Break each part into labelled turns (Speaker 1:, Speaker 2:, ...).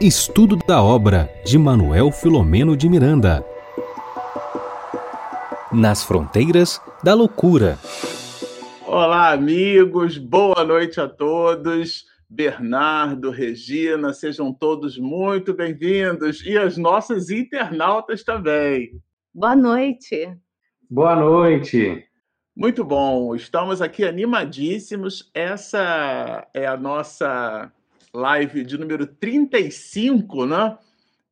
Speaker 1: Estudo da obra de Manuel Filomeno de Miranda. Nas fronteiras da loucura.
Speaker 2: Olá, amigos, boa noite a todos. Bernardo, Regina, sejam todos muito bem-vindos e as nossas internautas também.
Speaker 3: Boa noite.
Speaker 4: Boa noite.
Speaker 2: Muito bom, estamos aqui animadíssimos. Essa é a nossa live de número 35, né?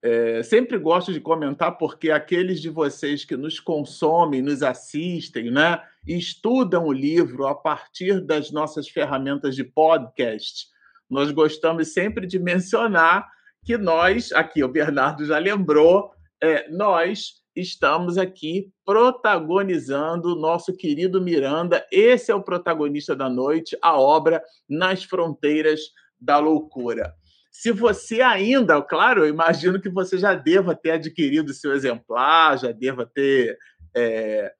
Speaker 2: É, sempre gosto de comentar porque aqueles de vocês que nos consomem, nos assistem, né? Estudam o livro a partir das nossas ferramentas de podcast, nós gostamos sempre de mencionar que nós, aqui o Bernardo já lembrou, é, nós estamos aqui protagonizando o nosso querido Miranda. Esse é o protagonista da noite, a obra Nas Fronteiras da Loucura. Se você ainda, claro, eu imagino que você já deva ter adquirido seu exemplar, já deva ter é,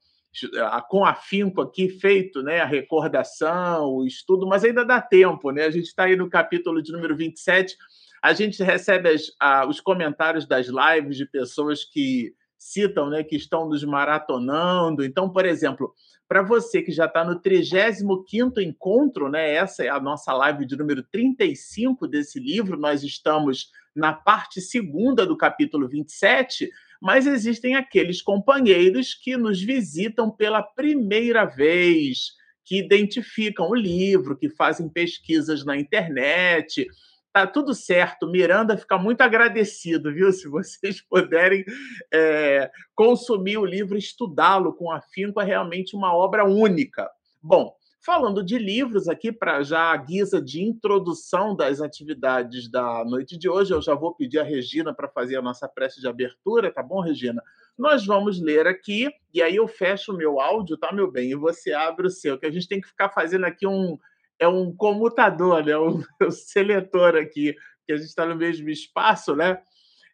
Speaker 2: com afinco aqui feito né, a recordação, o estudo, mas ainda dá tempo, né? A gente está aí no capítulo de número 27. A gente recebe as, a, os comentários das lives de pessoas que citam, né, que estão nos maratonando. Então, por exemplo, para você que já está no 35 encontro, né, essa é a nossa live de número 35 desse livro, nós estamos na parte segunda do capítulo 27, mas existem aqueles companheiros que nos visitam pela primeira vez, que identificam o livro, que fazem pesquisas na internet, Tá tudo certo. Miranda fica muito agradecido, viu? Se vocês puderem é, consumir o livro, estudá-lo com afinco, é realmente uma obra única. Bom, falando de livros aqui, para já a guisa de introdução das atividades da noite de hoje, eu já vou pedir a Regina para fazer a nossa prece de abertura, tá bom, Regina? Nós vamos ler aqui, e aí eu fecho o meu áudio, tá, meu bem? E você abre o seu, que a gente tem que ficar fazendo aqui um é um comutador, né? um, seletor aqui, que a gente está no mesmo espaço, né?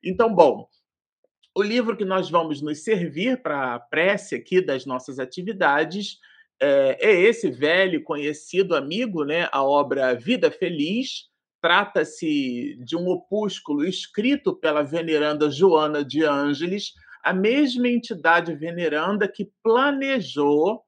Speaker 2: Então, bom, o livro que nós vamos nos servir para a prece aqui das nossas atividades é, é, esse velho conhecido amigo, né? A obra Vida Feliz. Trata-se de um opúsculo escrito pela veneranda Joana de Ângeles, a mesma entidade veneranda que planejou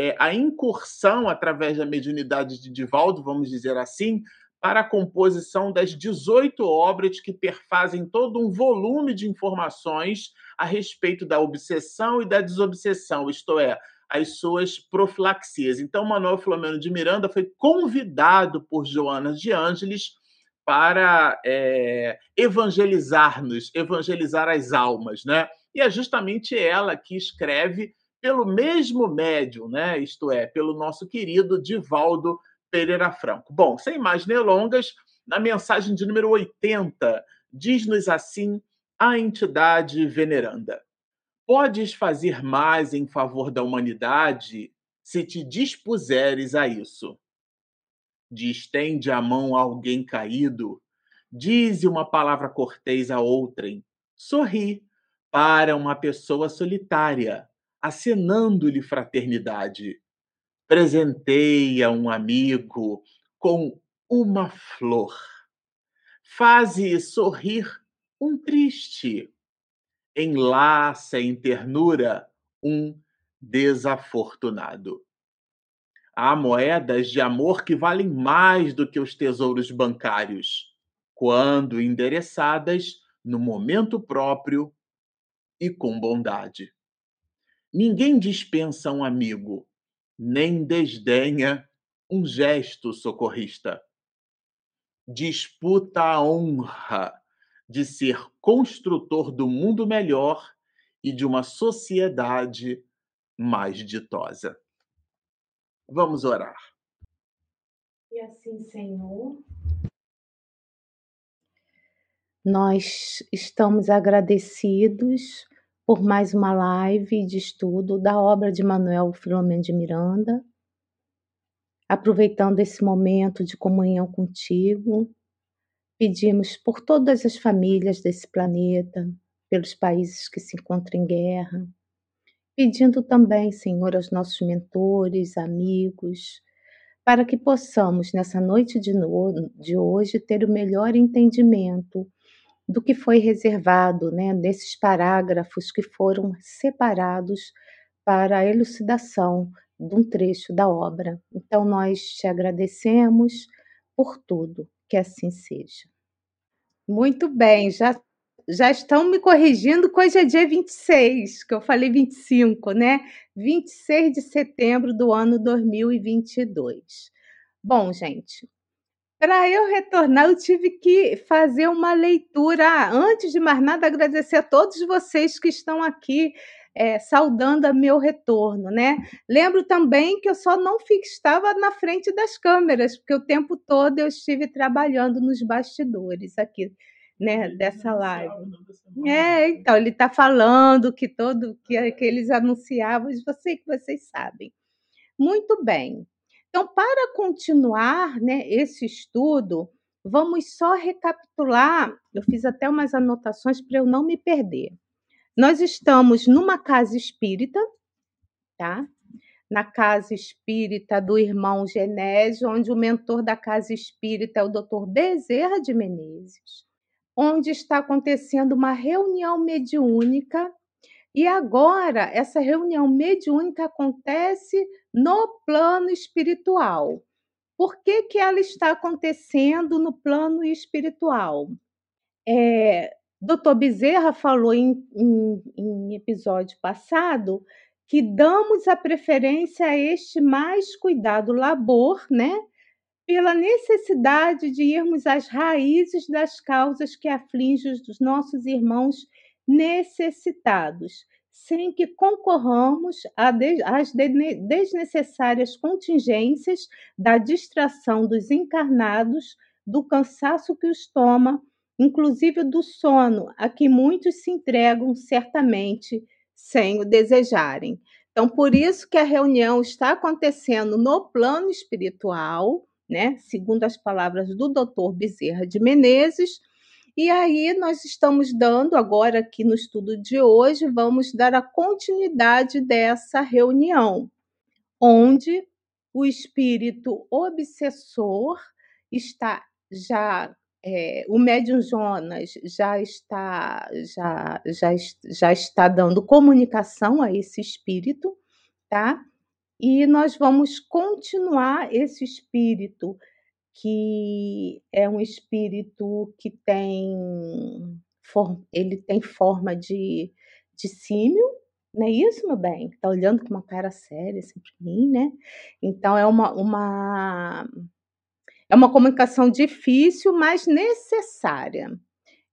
Speaker 2: é, a incursão através da mediunidade de Divaldo, vamos dizer assim, para a composição das 18 obras que perfazem todo um volume de informações a respeito da obsessão e da desobsessão, isto é, as suas profilaxias. Então, Manuel Filomeno de Miranda foi convidado por Joana de Ângeles para é, evangelizar-nos, evangelizar as almas, né? E é justamente ela que escreve pelo mesmo médium, né? isto é, pelo nosso querido Divaldo Pereira Franco. Bom, sem mais delongas, na mensagem de número 80, diz-nos assim a entidade veneranda: Podes fazer mais em favor da humanidade se te dispuseres a isso. Distende a mão a alguém caído, dize uma palavra cortês a outrem, sorri para uma pessoa solitária acenando-lhe fraternidade. Presenteia um amigo com uma flor. Faze sorrir um triste. Enlaça em ternura um desafortunado. Há moedas de amor que valem mais do que os tesouros bancários, quando endereçadas no momento próprio e com bondade. Ninguém dispensa um amigo, nem desdenha um gesto socorrista. Disputa a honra de ser construtor do mundo melhor e de uma sociedade mais ditosa. Vamos orar.
Speaker 3: E assim, Senhor, nós estamos agradecidos por mais uma live de estudo da obra de Manuel Filomeno de Miranda. Aproveitando esse momento de comunhão contigo, pedimos por todas as famílias desse planeta, pelos países que se encontram em guerra, pedindo também, Senhor, aos nossos mentores, amigos, para que possamos, nessa noite de, no, de hoje, ter o melhor entendimento do que foi reservado, né, desses parágrafos que foram separados para a elucidação de um trecho da obra. Então, nós te agradecemos por tudo, que assim seja. Muito bem, já, já estão me corrigindo, hoje é dia 26, que eu falei 25, né? 26 de setembro do ano 2022. Bom, gente, para eu retornar, eu tive que fazer uma leitura. Antes de mais nada, agradecer a todos vocês que estão aqui é, saudando a meu retorno, né? Lembro também que eu só não estava na frente das câmeras, porque o tempo todo eu estive trabalhando nos bastidores aqui, né, dessa live. É, então ele está falando que todo que, que eles anunciavam, sei que vocês sabem. Muito bem. Então, para continuar né, esse estudo, vamos só recapitular. Eu fiz até umas anotações para eu não me perder. Nós estamos numa casa espírita, tá? Na casa espírita do irmão Genésio, onde o mentor da casa espírita é o Dr. Bezerra de Menezes, onde está acontecendo uma reunião mediúnica e agora, essa reunião mediúnica acontece no plano espiritual. Por que, que ela está acontecendo no plano espiritual? É, Dr. Bezerra falou em, em, em episódio passado que damos a preferência a este mais cuidado labor, né? Pela necessidade de irmos às raízes das causas que afligem os nossos irmãos necessitados, sem que concorramos às desnecessárias contingências da distração dos encarnados, do cansaço que os toma, inclusive do sono, a que muitos se entregam certamente sem o desejarem. Então, por isso que a reunião está acontecendo no plano espiritual, né? Segundo as palavras do Dr. Bezerra de Menezes, e aí nós estamos dando agora aqui no estudo de hoje, vamos dar a continuidade dessa reunião, onde o espírito obsessor está já é, o médium Jonas já está já, já, já está dando comunicação a esse espírito, tá? E nós vamos continuar esse espírito que é um espírito que tem ele tem forma de, de símio, não é isso, meu bem? Está olhando com uma cara séria assim para mim, né? Então é uma, uma é uma comunicação difícil, mas necessária.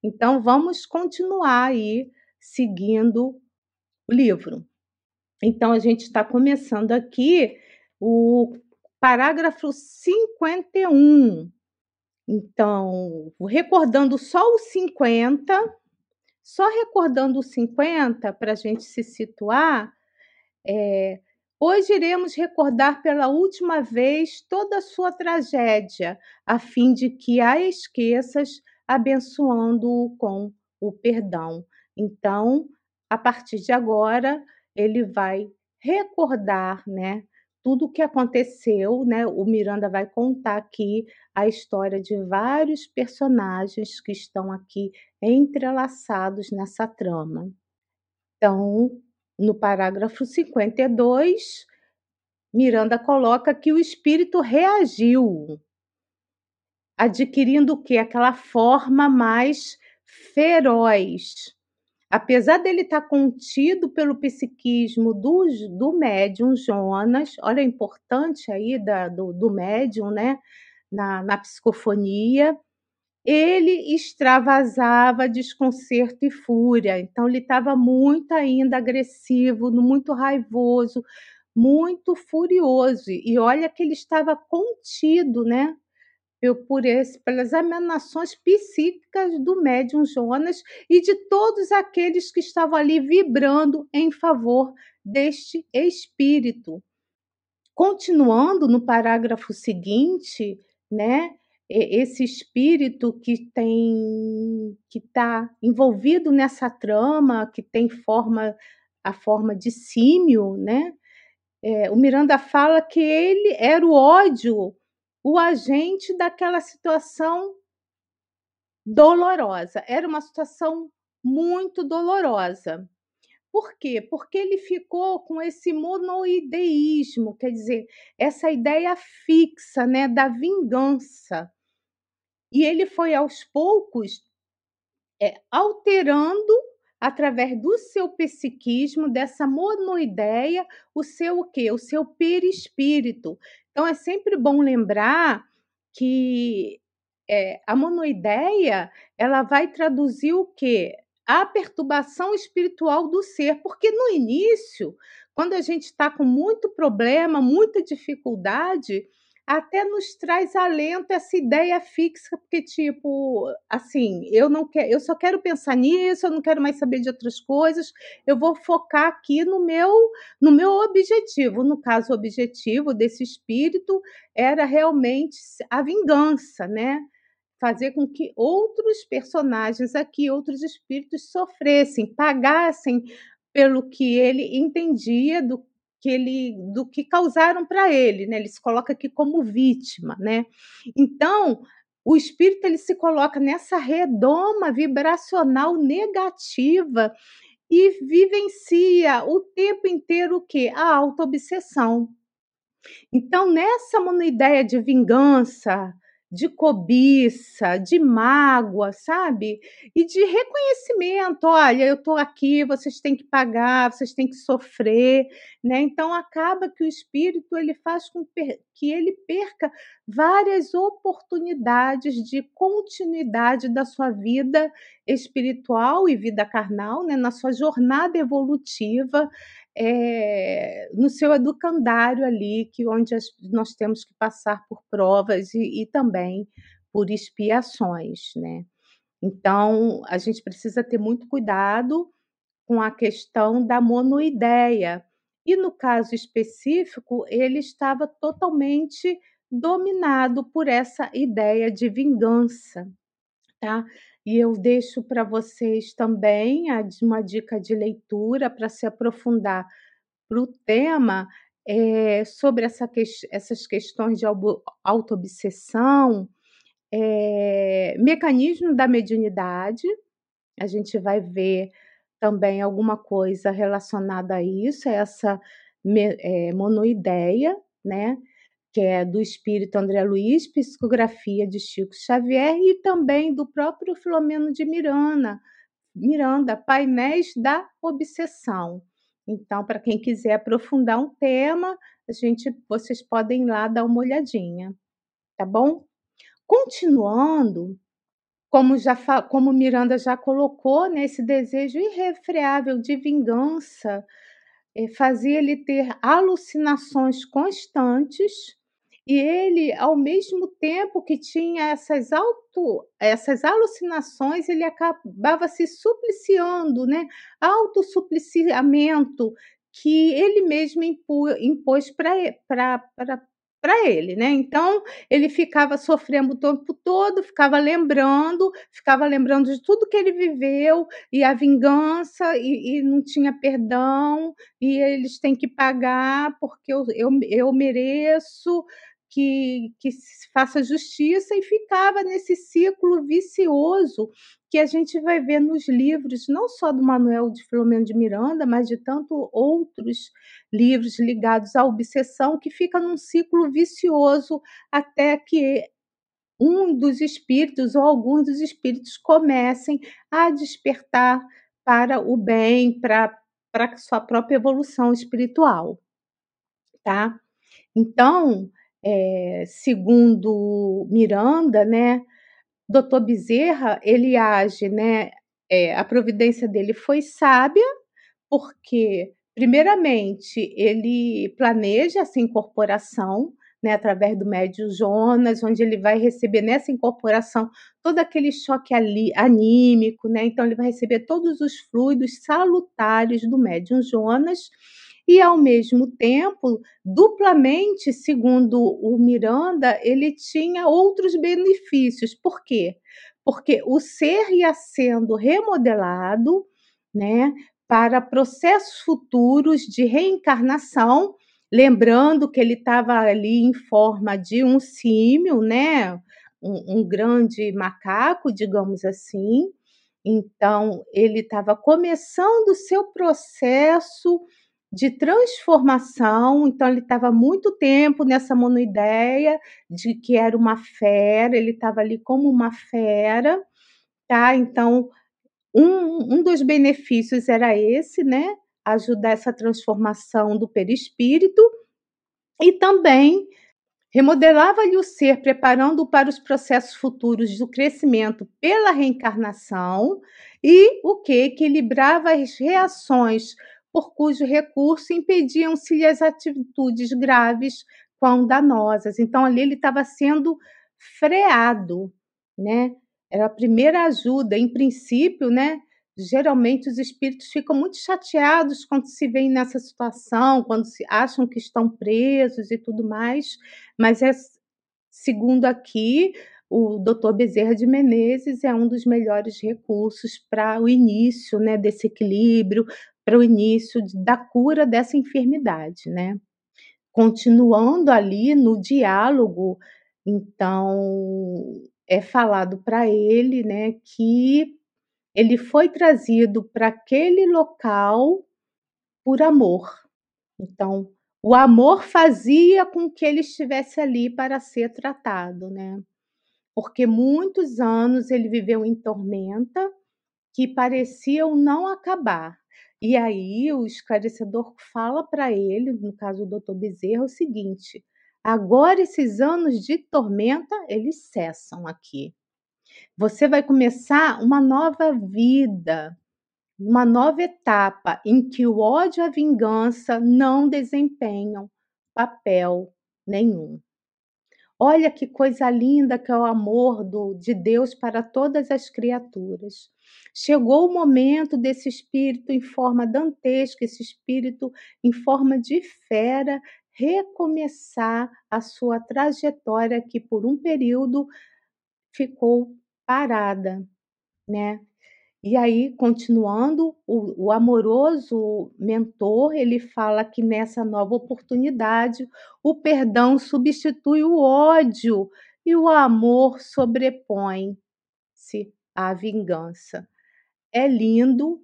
Speaker 3: Então vamos continuar aí seguindo o livro. Então a gente está começando aqui o parágrafo 51. Então, recordando só o 50, só recordando o 50 para a gente se situar, é, hoje iremos recordar pela última vez toda a sua tragédia, a fim de que a esqueças, abençoando-o com o perdão. Então, a partir de agora, ele vai recordar, né? Tudo o que aconteceu, né? O Miranda vai contar aqui a história de vários personagens que estão aqui entrelaçados nessa trama. Então, no parágrafo 52, Miranda coloca que o espírito reagiu, adquirindo o que? Aquela forma mais feroz, apesar dele estar tá contido pelo psiquismo do, do médium Jonas, olha a importante aí da, do, do médium, né, na, na psicofonia, ele extravasava desconcerto e fúria, então ele estava muito ainda agressivo, muito raivoso, muito furioso, e olha que ele estava contido, né, por esse, pelas emanações psíquicas do médium Jonas e de todos aqueles que estavam ali vibrando em favor deste espírito. Continuando no parágrafo seguinte, né, esse espírito que tem que está envolvido nessa trama, que tem forma a forma de símio, né? é, o Miranda fala que ele era o ódio, o agente daquela situação dolorosa. Era uma situação muito dolorosa. Por quê? Porque ele ficou com esse monoideísmo, quer dizer, essa ideia fixa, né, da vingança. E ele foi aos poucos é, alterando através do seu psiquismo, dessa monoideia, o seu o quê? O seu perispírito. Então é sempre bom lembrar que é, a monoideia ela vai traduzir o quê? a perturbação espiritual do ser, porque no início, quando a gente está com muito problema, muita dificuldade, até nos traz alento essa ideia fixa, porque tipo, assim, eu não quero, eu só quero pensar nisso, eu não quero mais saber de outras coisas, eu vou focar aqui no meu no meu objetivo. No caso, o objetivo desse espírito era realmente a vingança, né? fazer com que outros personagens aqui, outros espíritos sofressem, pagassem pelo que ele entendia do que ele do que causaram para ele, né? Ele se coloca aqui como vítima, né? Então, o espírito ele se coloca nessa redoma vibracional negativa e vivencia o tempo inteiro o que? A autoobsessão. Então, nessa monoideia de vingança, de cobiça, de mágoa, sabe? E de reconhecimento. Olha, eu estou aqui, vocês têm que pagar, vocês têm que sofrer, né? Então acaba que o espírito ele faz com que ele perca várias oportunidades de continuidade da sua vida espiritual e vida carnal, né? Na sua jornada evolutiva é, no seu educandário ali, que onde as, nós temos que passar por provas e, e também por expiações, né? Então, a gente precisa ter muito cuidado com a questão da monoideia. E no caso específico, ele estava totalmente dominado por essa ideia de vingança, tá? E eu deixo para vocês também uma dica de leitura para se aprofundar para o tema é, sobre essa que, essas questões de autoobsessão, é, mecanismo da mediunidade. A gente vai ver também alguma coisa relacionada a isso, essa é, monoideia, né? Que é do espírito André Luiz, psicografia de Chico Xavier e também do próprio Filomeno de Miranda, Miranda, Painéis da Obsessão. Então, para quem quiser aprofundar um tema, a gente, vocês podem lá dar uma olhadinha, tá bom? Continuando, como já como Miranda já colocou, né, esse desejo irrefreável de vingança fazia ele ter alucinações constantes e ele, ao mesmo tempo que tinha essas auto, essas alucinações, ele acabava se supliciando, né? Autossupliciamento que ele mesmo impôs para para ele, né? Então ele ficava sofrendo o tempo todo, ficava lembrando, ficava lembrando de tudo que ele viveu e a vingança e, e não tinha perdão e eles têm que pagar porque eu, eu, eu mereço que, que faça justiça e ficava nesse ciclo vicioso que a gente vai ver nos livros, não só do Manuel de Filomeno de Miranda, mas de tanto outros livros ligados à obsessão, que fica num ciclo vicioso até que um dos espíritos ou alguns dos espíritos comecem a despertar para o bem, para, para sua própria evolução espiritual, tá? Então, é, segundo Miranda, né, Dr. Bezerra, ele age, né, é, a providência dele foi sábia, porque, primeiramente, ele planeja essa incorporação, né, através do médio Jonas, onde ele vai receber nessa incorporação todo aquele choque ali, anímico, né? Então ele vai receber todos os fluidos salutares do médium Jonas e, ao mesmo tempo, duplamente, segundo o Miranda, ele tinha outros benefícios. Por quê? Porque o ser ia sendo remodelado né, para processos futuros de reencarnação lembrando que ele estava ali em forma de um símio, né? Um, um grande macaco, digamos assim. Então, ele estava começando o seu processo de transformação, então ele estava muito tempo nessa monoideia de que era uma fera, ele estava ali como uma fera, tá? Então, um, um dos benefícios era esse, né? Ajudar essa transformação do perispírito e também remodelava-lhe o ser, preparando-o para os processos futuros do crescimento pela reencarnação e o que equilibrava as reações por cujo recurso impediam-se as atitudes graves quão danosas. Então, ali ele estava sendo freado, né? Era a primeira ajuda. Em princípio, né? Geralmente os espíritos ficam muito chateados quando se veem nessa situação, quando se acham que estão presos e tudo mais, mas é segundo aqui o Dr. Bezerra de Menezes é um dos melhores recursos para o início né, desse equilíbrio, para o início da cura dessa enfermidade, né? Continuando ali no diálogo, então é falado para ele, né, que ele foi trazido para aquele local por amor. Então, o amor fazia com que ele estivesse ali para ser tratado, né? Porque muitos anos ele viveu em tormenta que pareciam não acabar. E aí o esclarecedor fala para ele, no caso do doutor Bezerra, o seguinte: agora esses anos de tormenta, eles cessam aqui. Você vai começar uma nova vida, uma nova etapa em que o ódio e a vingança não desempenham papel nenhum. Olha que coisa linda que é o amor do, de Deus para todas as criaturas. Chegou o momento desse espírito em forma dantesca, esse espírito em forma de fera, recomeçar a sua trajetória que por um período ficou parada, né? E aí, continuando, o, o, amoroso mentor, ele fala que nessa nova oportunidade, o perdão substitui o ódio e o amor sobrepõe-se à vingança. É lindo,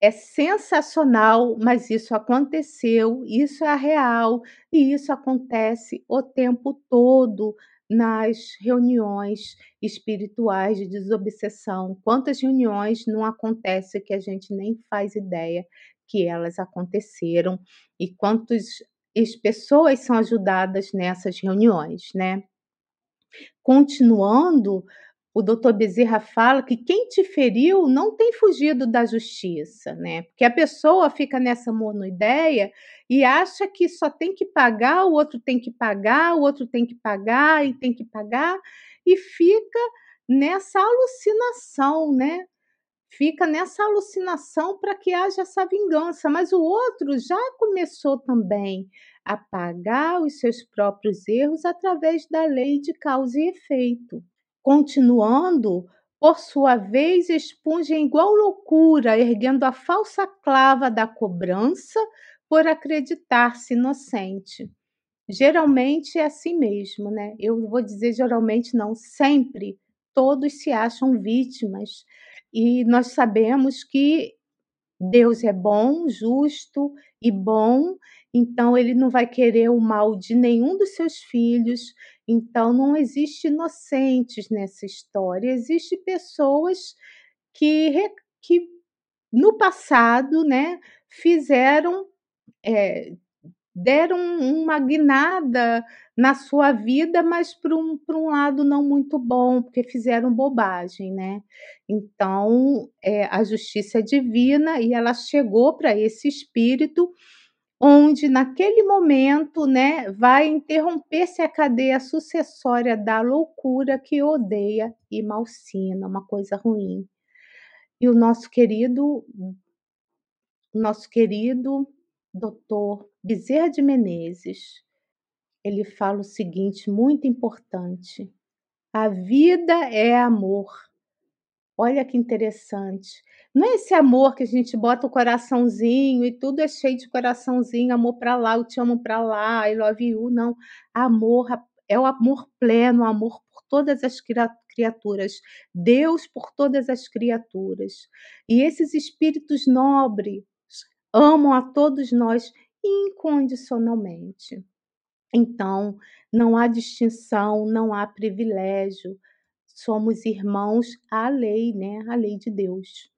Speaker 3: é sensacional, mas isso aconteceu, isso é real e isso acontece o tempo todo nas reuniões espirituais de desobsessão. Quantas reuniões não acontecem que a gente nem faz ideia que elas aconteceram e quantas pessoas são ajudadas nessas reuniões, né? Continuando, o doutor Bezerra fala que quem te feriu não tem fugido da justiça, né? Porque a pessoa fica nessa monoideia e acha que só tem que pagar, o outro tem que pagar, o outro tem que pagar e tem que pagar, e fica nessa alucinação, né? Fica nessa alucinação para que haja essa vingança, mas o outro já começou também a pagar os seus próprios erros através da lei de causa e efeito. Continuando, por sua vez, expunge igual loucura, erguendo a falsa clava da cobrança por acreditar-se inocente. Geralmente é assim mesmo, né? Eu vou dizer geralmente não, sempre todos se acham vítimas e nós sabemos que Deus é bom, justo e bom, então ele não vai querer o mal de nenhum dos seus filhos, então, não existe inocentes nessa história, existe pessoas que, que no passado, né, fizeram, é, deram uma guinada na sua vida, mas para um, um lado não muito bom, porque fizeram bobagem, né? Então, é, a justiça é divina e ela chegou para esse espírito onde naquele momento, né, vai interromper-se a cadeia sucessória da loucura que odeia e malsina, uma coisa ruim. E o nosso querido nosso querido doutor Bezerra de Menezes, ele fala o seguinte, muito importante: a vida é amor. Olha que interessante. Não é esse amor que a gente bota o coraçãozinho e tudo é cheio de coraçãozinho, amor para lá, eu te amo para lá, I love you, não. Amor é o amor pleno, amor por todas as criaturas, Deus por todas as criaturas. E esses espíritos nobres amam a todos nós incondicionalmente. Então, não há distinção, não há privilégio. Somos irmãos à lei, né? À lei de Deus.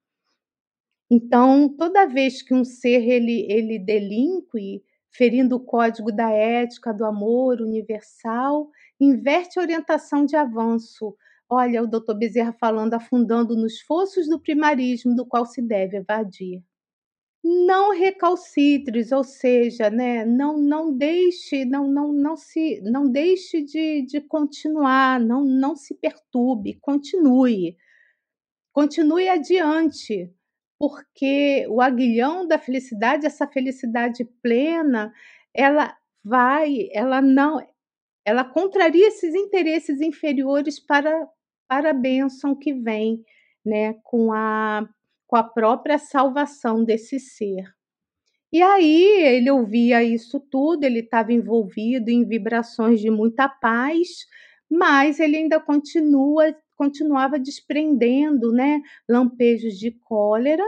Speaker 3: Então, toda vez que um ser ele, ele delinque, ferindo o código da ética, do amor universal, inverte a orientação de avanço. Olha, o doutor Bezerra falando, afundando nos fossos do primarismo do qual se deve evadir. Não recalcitres, ou seja, né, não, não deixe, não, não, não se, não deixe de, de continuar, não, não se perturbe, continue, continue adiante, porque o aguilhão da felicidade, essa felicidade plena, ela vai, ela não, ela contraria esses interesses inferiores para, para a bênção que vem, né, com a, com a própria salvação desse ser. E aí ele ouvia isso tudo, ele estava envolvido em vibrações de muita paz, mas ele ainda continua continuava desprendendo né, lampejos de cólera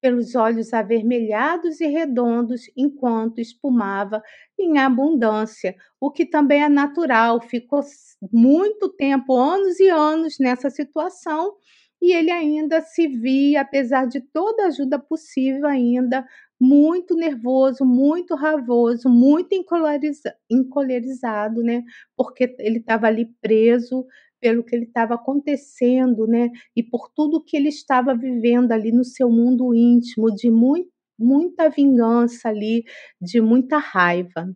Speaker 3: pelos olhos avermelhados e redondos enquanto espumava em abundância, o que também é natural. Ficou muito tempo, anos e anos nessa situação e ele ainda se via, apesar de toda ajuda possível, ainda muito nervoso, muito ravoso, muito encolerizado, né? Porque ele estava ali preso pelo que ele estava acontecendo, né? E por tudo que ele estava vivendo ali no seu mundo íntimo, de muito, muita vingança ali, de muita raiva.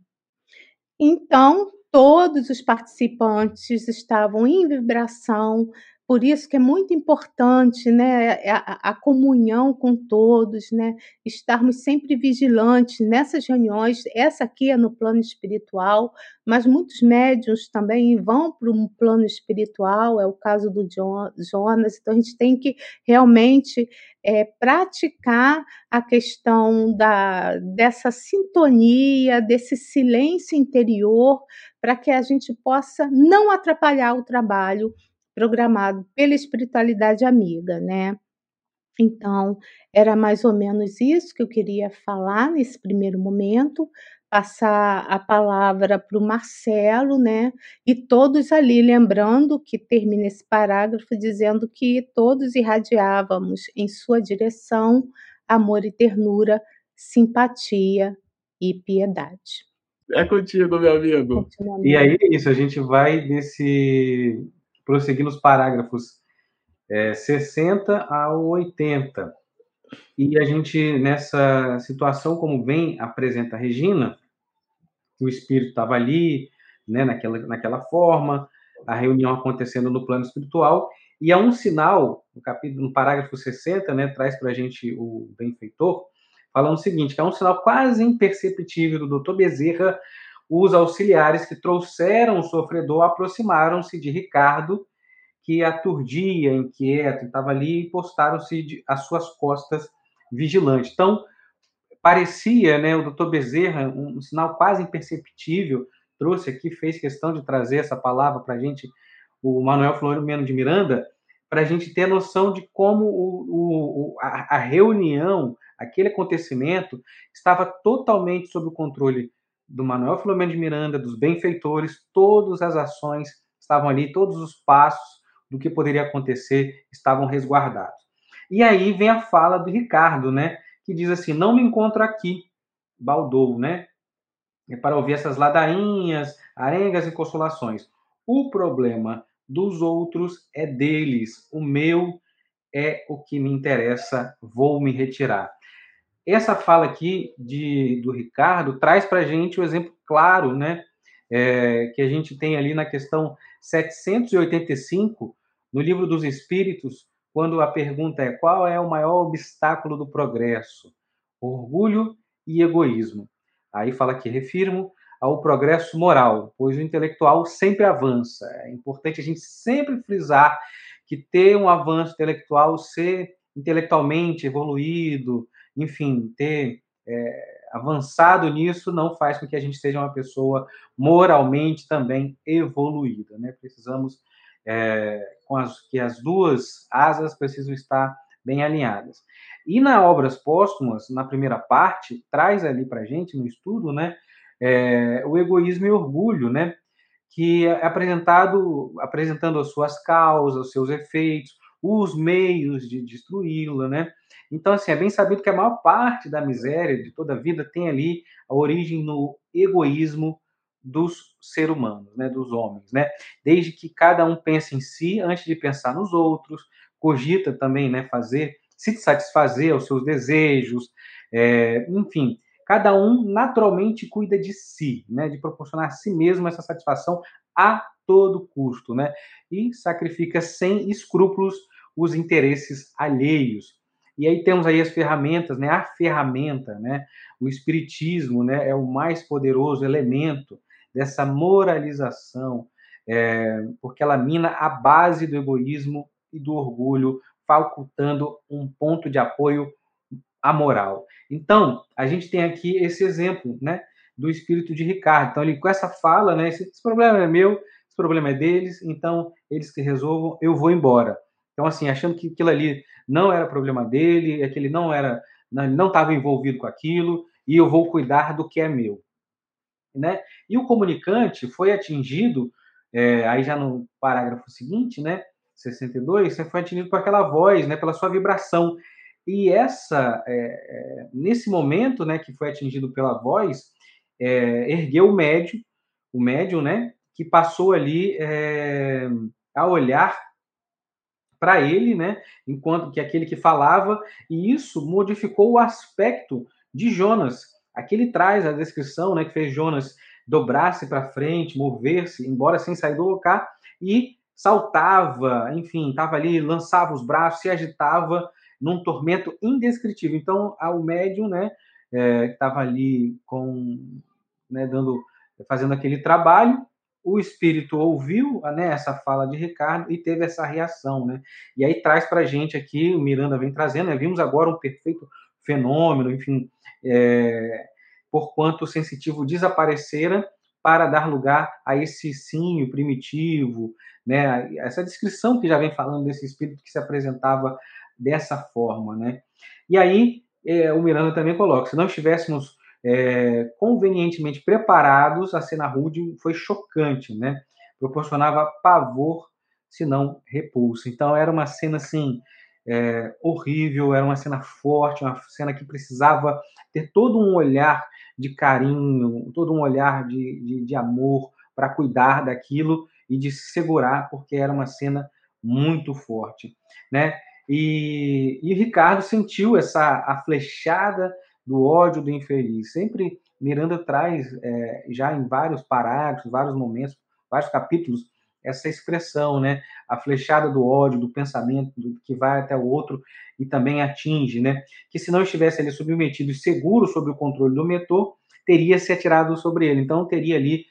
Speaker 3: Então, todos os participantes estavam em vibração, por isso que é muito importante né, a, a, comunhão com todos, né, estarmos sempre vigilantes nessas reuniões. Essa aqui é no plano espiritual, mas muitos médiums também vão para um plano espiritual, é o caso do Jonas, então a gente tem que realmente é, praticar a questão da, dessa sintonia, desse silêncio interior, para que a gente possa não atrapalhar o trabalho programado pela espiritualidade amiga, né? Então, era mais ou menos isso que eu queria falar nesse primeiro momento, passar a palavra para o Marcelo, né? E todos ali, lembrando que termina esse parágrafo dizendo que todos irradiávamos em sua direção amor e ternura, simpatia e piedade.
Speaker 2: É contigo, meu amigo.
Speaker 4: E aí é isso, a gente vai nesse prosseguir nos parágrafos é, 60 ao 80. E a gente, nessa situação, como bem apresenta a Regina, o espírito estava ali, né, naquela, naquela forma, a reunião acontecendo no plano espiritual, e há um sinal, no, capítulo, no parágrafo 60, né, traz para a gente o benfeitor, falando o seguinte, que é um sinal quase imperceptível do doutor Bezerra os auxiliares que trouxeram o sofredor aproximaram-se de Ricardo, que aturdia, inquieto, estava ali, e postaram-se às suas costas vigilante. Então, parecia, né, o doutor Bezerra, um, sinal quase imperceptível, trouxe aqui, fez questão de trazer essa palavra para a gente, o Manuel Floriano de Miranda, para a gente ter noção de como o, o, a, a reunião, aquele acontecimento, estava totalmente sob o controle do Manuel Filomeno de Miranda, dos benfeitores, todas as ações estavam ali, todos os passos do que poderia acontecer estavam resguardados. E aí vem a fala do Ricardo, né, que diz assim: "Não me encontro aqui, Baldou, né? É para ouvir essas ladainhas, arengas e consolações. O problema dos outros é deles, o meu é o que me interessa, vou me retirar essa fala aqui de, do Ricardo traz para a gente o um exemplo claro, né? É, que a gente tem ali na questão 785, no livro dos Espíritos, quando a pergunta é qual é o maior obstáculo do progresso? Orgulho e egoísmo. Aí fala que refirmo ao progresso moral, pois o intelectual sempre avança. É importante a gente sempre frisar que ter um avanço intelectual, ser intelectualmente evoluído, enfim, ter é, avançado nisso, não faz com que a gente seja uma pessoa moralmente também evoluída. Né? Precisamos é, com as, que as duas asas precisam estar bem alinhadas. E na Obras Póstumas, na primeira parte, traz ali para gente, no estudo, né, é, o egoísmo e orgulho, né, que é apresentado, apresentando as suas causas, os seus efeitos, os meios de destruí-la, né? Então, assim, é bem sabido que a maior parte da miséria de toda a vida tem ali a origem no egoísmo dos seres humanos, né, dos homens, né? Desde que cada um pense em si antes de pensar nos outros, cogita também, né, fazer, se satisfazer aos seus desejos, é, enfim, cada um naturalmente cuida de si, né, de proporcionar a si mesmo essa satisfação a todo custo, né, e sacrifica sem escrúpulos os interesses alheios. E aí temos aí as ferramentas, né, a ferramenta, né, o espiritismo, né, é o mais poderoso elemento dessa moralização, é, porque ela mina a base do egoísmo e do orgulho, facultando um ponto de apoio à moral. Então, a gente tem aqui esse exemplo, né, do espírito de Ricardo. Então, ele com essa fala, né, esse, esse problema é meu, esse problema é deles, então eles que resolvam, eu vou embora. Então, assim, achando que aquilo ali não era problema dele, é que ele não era, não estava envolvido com aquilo, e eu vou cuidar do que é meu. Né? E o comunicante foi atingido, é, aí já no parágrafo seguinte, né, 62, você foi atingido por aquela voz, né, pela sua vibração. E essa, é, é, nesse momento, né, que foi atingido pela voz, é, ergueu o médium, o médium, né, que passou ali é, a olhar para ele, né, enquanto que aquele que falava, e isso modificou o aspecto de Jonas. Aqui ele traz a descrição, né, que fez Jonas dobrar-se para frente, mover-se, embora sem sair do lugar, e saltava, enfim, estava ali, lançava os braços, se agitava num tormento indescritível. Então, o médium, né, é, estava ali com, né, dando, fazendo aquele trabalho, o espírito ouviu né, essa fala de Ricardo e teve essa reação, né? E aí traz para a gente aqui, o Miranda vem trazendo, né, vimos agora um perfeito fenômeno, enfim, é, por quanto o sensitivo desaparecera para dar lugar a esse sim primitivo, né? Essa descrição que já vem falando desse espírito que se apresentava dessa forma, né? E aí é, o Miranda também coloca: se não estivéssemos é, convenientemente preparados, a cena rude foi chocante, né? Proporcionava pavor, se não repulsa. Então era uma cena assim é, horrível, era uma cena forte, uma cena que precisava ter todo um olhar de carinho, todo um olhar de, de, de amor para cuidar daquilo e de se segurar, porque era uma cena muito forte, né? E, e Ricardo sentiu essa a flechada do ódio do infeliz. Sempre Miranda traz, é, já em vários parágrafos, vários momentos, vários capítulos, essa expressão, né? A flechada do ódio, do pensamento, do, que vai até o outro e também atinge, né? Que se não estivesse ali submetido e seguro sob o controle do mentor, teria se atirado sobre ele. Então teria ali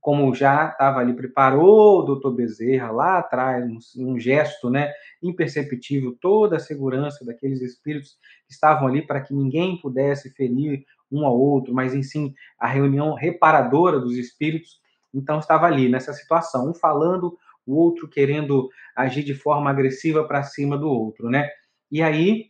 Speaker 4: como já estava ali, preparou o doutor Bezerra lá atrás, um, um, gesto né, imperceptível, toda a segurança daqueles espíritos que estavam ali para que ninguém pudesse ferir um ao outro, mas em sim a reunião reparadora dos espíritos, então estava ali nessa situação, um falando, o outro querendo agir de forma agressiva para cima do outro, né? E aí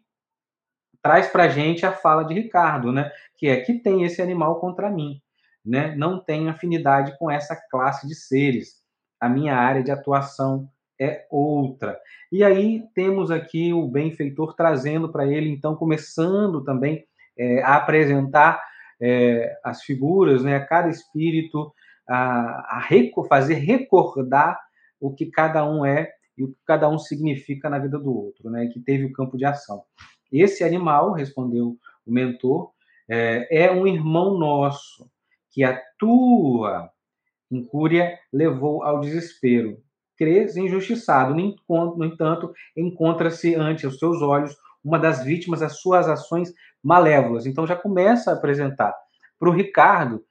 Speaker 4: traz para gente a fala de Ricardo, né? Que é que tem esse animal contra mim né, não tenho afinidade com essa classe de seres. A minha área de atuação é outra. E aí temos aqui o benfeitor trazendo para ele, então, começando também é, a apresentar é, as figuras, né, cada espírito, a, a reco fazer recordar o que cada um é e o que cada um significa na vida do outro, né, que teve o campo de ação. Esse animal, respondeu o mentor, é, é um irmão nosso, que a tua incúria levou ao desespero. Crês injustiçado, no entanto, encontra-se ante os seus olhos uma das vítimas das suas ações malévolas. Então já começa a apresentar para o Ricardo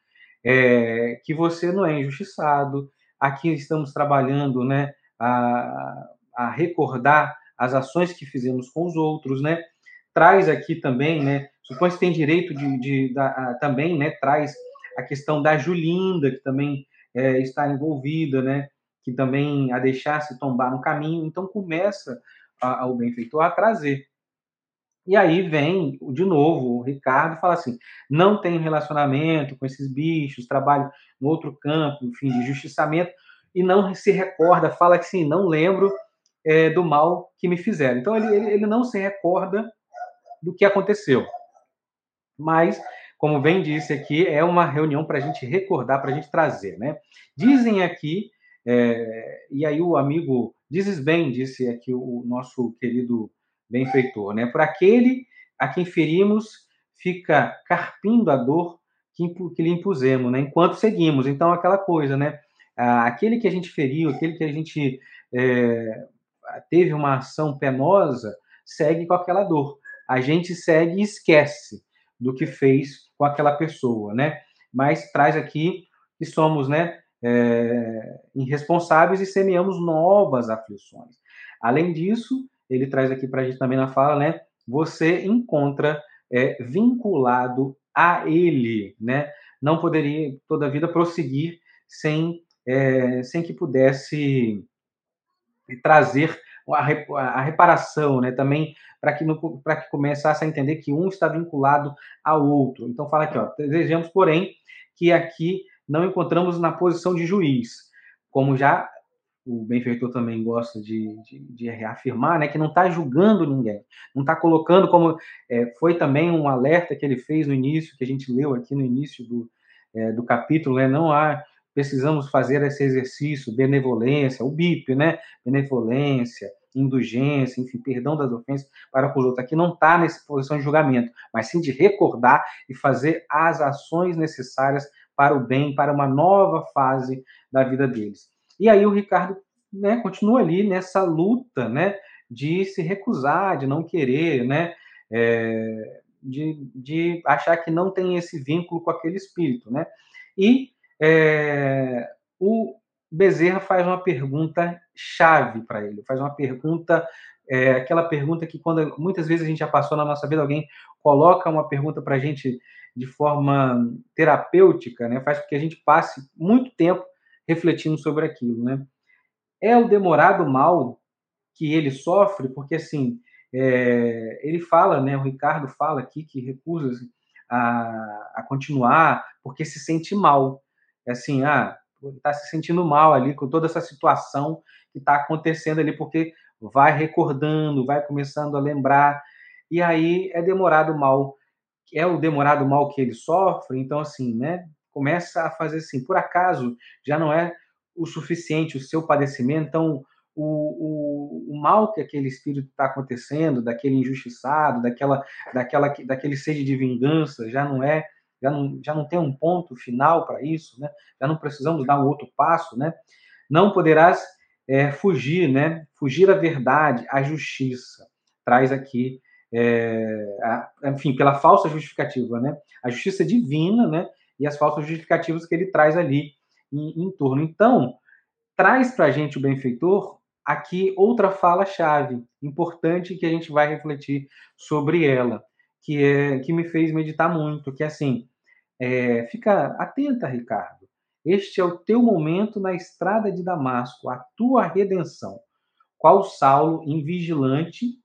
Speaker 4: é, que você não é injustiçado. Aqui estamos trabalhando né, a, a recordar as ações que fizemos com os outros, né? Traz aqui também, né? Supõe que tem direito de, de, de também, né? Traz a questão da Julinda, que também é, está envolvida, né? Que também a deixasse tombar no caminho. Então começa a, a, o benfeitor a trazer. E aí vem, de novo, o Ricardo fala assim: não tem relacionamento com esses bichos, trabalho no outro campo, enfim, de justiçamento, e não se recorda, fala que sim, não lembro é, do mal que me fizeram. Então ele, ele, ele não se recorda do que aconteceu. Mas, como bem disse aqui, é uma reunião para a gente recordar, para a gente trazer. Né? Dizem aqui, é, e aí o amigo dizes bem, disse aqui o nosso querido benfeitor, né? Por aquele a quem ferimos, fica carpindo a dor que, que lhe impusemos, né? Enquanto seguimos. Então, aquela coisa, né? Aquele que a gente feriu, aquele que a gente é, teve uma ação penosa, segue com aquela dor. A gente segue e esquece do que fez com aquela pessoa, né? Mas traz aqui que somos, né? É, irresponsáveis e semeamos novas aflições. Além disso, ele traz aqui para a gente também na fala, né? Você encontra é, vinculado a ele, né? Não poderia toda a vida prosseguir sem, é, sem que pudesse trazer a, reparação, né? Também para que, que começasse a entender que um está vinculado ao outro. Então fala aqui, ó, desejamos, porém, que aqui não encontramos na posição de juiz, como já o benfeitor também gosta de, de, de reafirmar, né, que não está julgando ninguém, não está colocando como é, foi também um alerta que ele fez no início, que a gente leu aqui no início do, é, do capítulo, né, não há precisamos fazer esse exercício, benevolência, o BIP, né, benevolência, indulgência, enfim, perdão das ofensas para com os outros. Aqui não está nessa posição de julgamento, mas sim de recordar e fazer as ações necessárias para o bem, para uma nova fase da vida deles. E aí o Ricardo né, continua ali nessa luta né, de se recusar, de não querer, né, é, de, de achar que não tem esse vínculo com aquele espírito. Né? E é, o Bezerra faz uma pergunta chave para ele, faz uma pergunta, é, aquela pergunta que quando muitas vezes a gente já passou na nossa vida, alguém coloca uma pergunta para a gente de forma terapêutica, né, faz com que a gente passe muito tempo refletindo sobre aquilo, né? É o demorado mal que ele sofre, porque assim é, ele fala, né? O Ricardo fala aqui que recusa a, a continuar porque se sente mal. É assim, ah, está se sentindo mal ali com toda essa situação que está acontecendo ali, porque vai recordando, vai começando a lembrar, e aí é demorado mal, é o demorado mal que ele sofre, então assim, né? começa a fazer assim, por acaso já não é o suficiente o seu padecimento, então o, o, o mal que aquele espírito está acontecendo, daquele injustiçado, daquela, daquela, daquele sede de vingança, já não é, já não, já não tem um ponto final para isso, né? Já não precisamos dar um outro passo, né? Não poderás é, fugir, né? Fugir à verdade, à justiça. Traz aqui, é, a, enfim, pela falsa justificativa, né? A justiça divina, né? e as falsas justificativas que ele traz ali em, em torno. Então, traz para a gente o benfeitor aqui outra fala-chave importante que a gente vai refletir sobre ela, que é que me fez meditar muito, que é assim, é, fica atenta, Ricardo. Este é o teu momento na estrada de Damasco, a tua redenção. Qual Saulo, invigilante,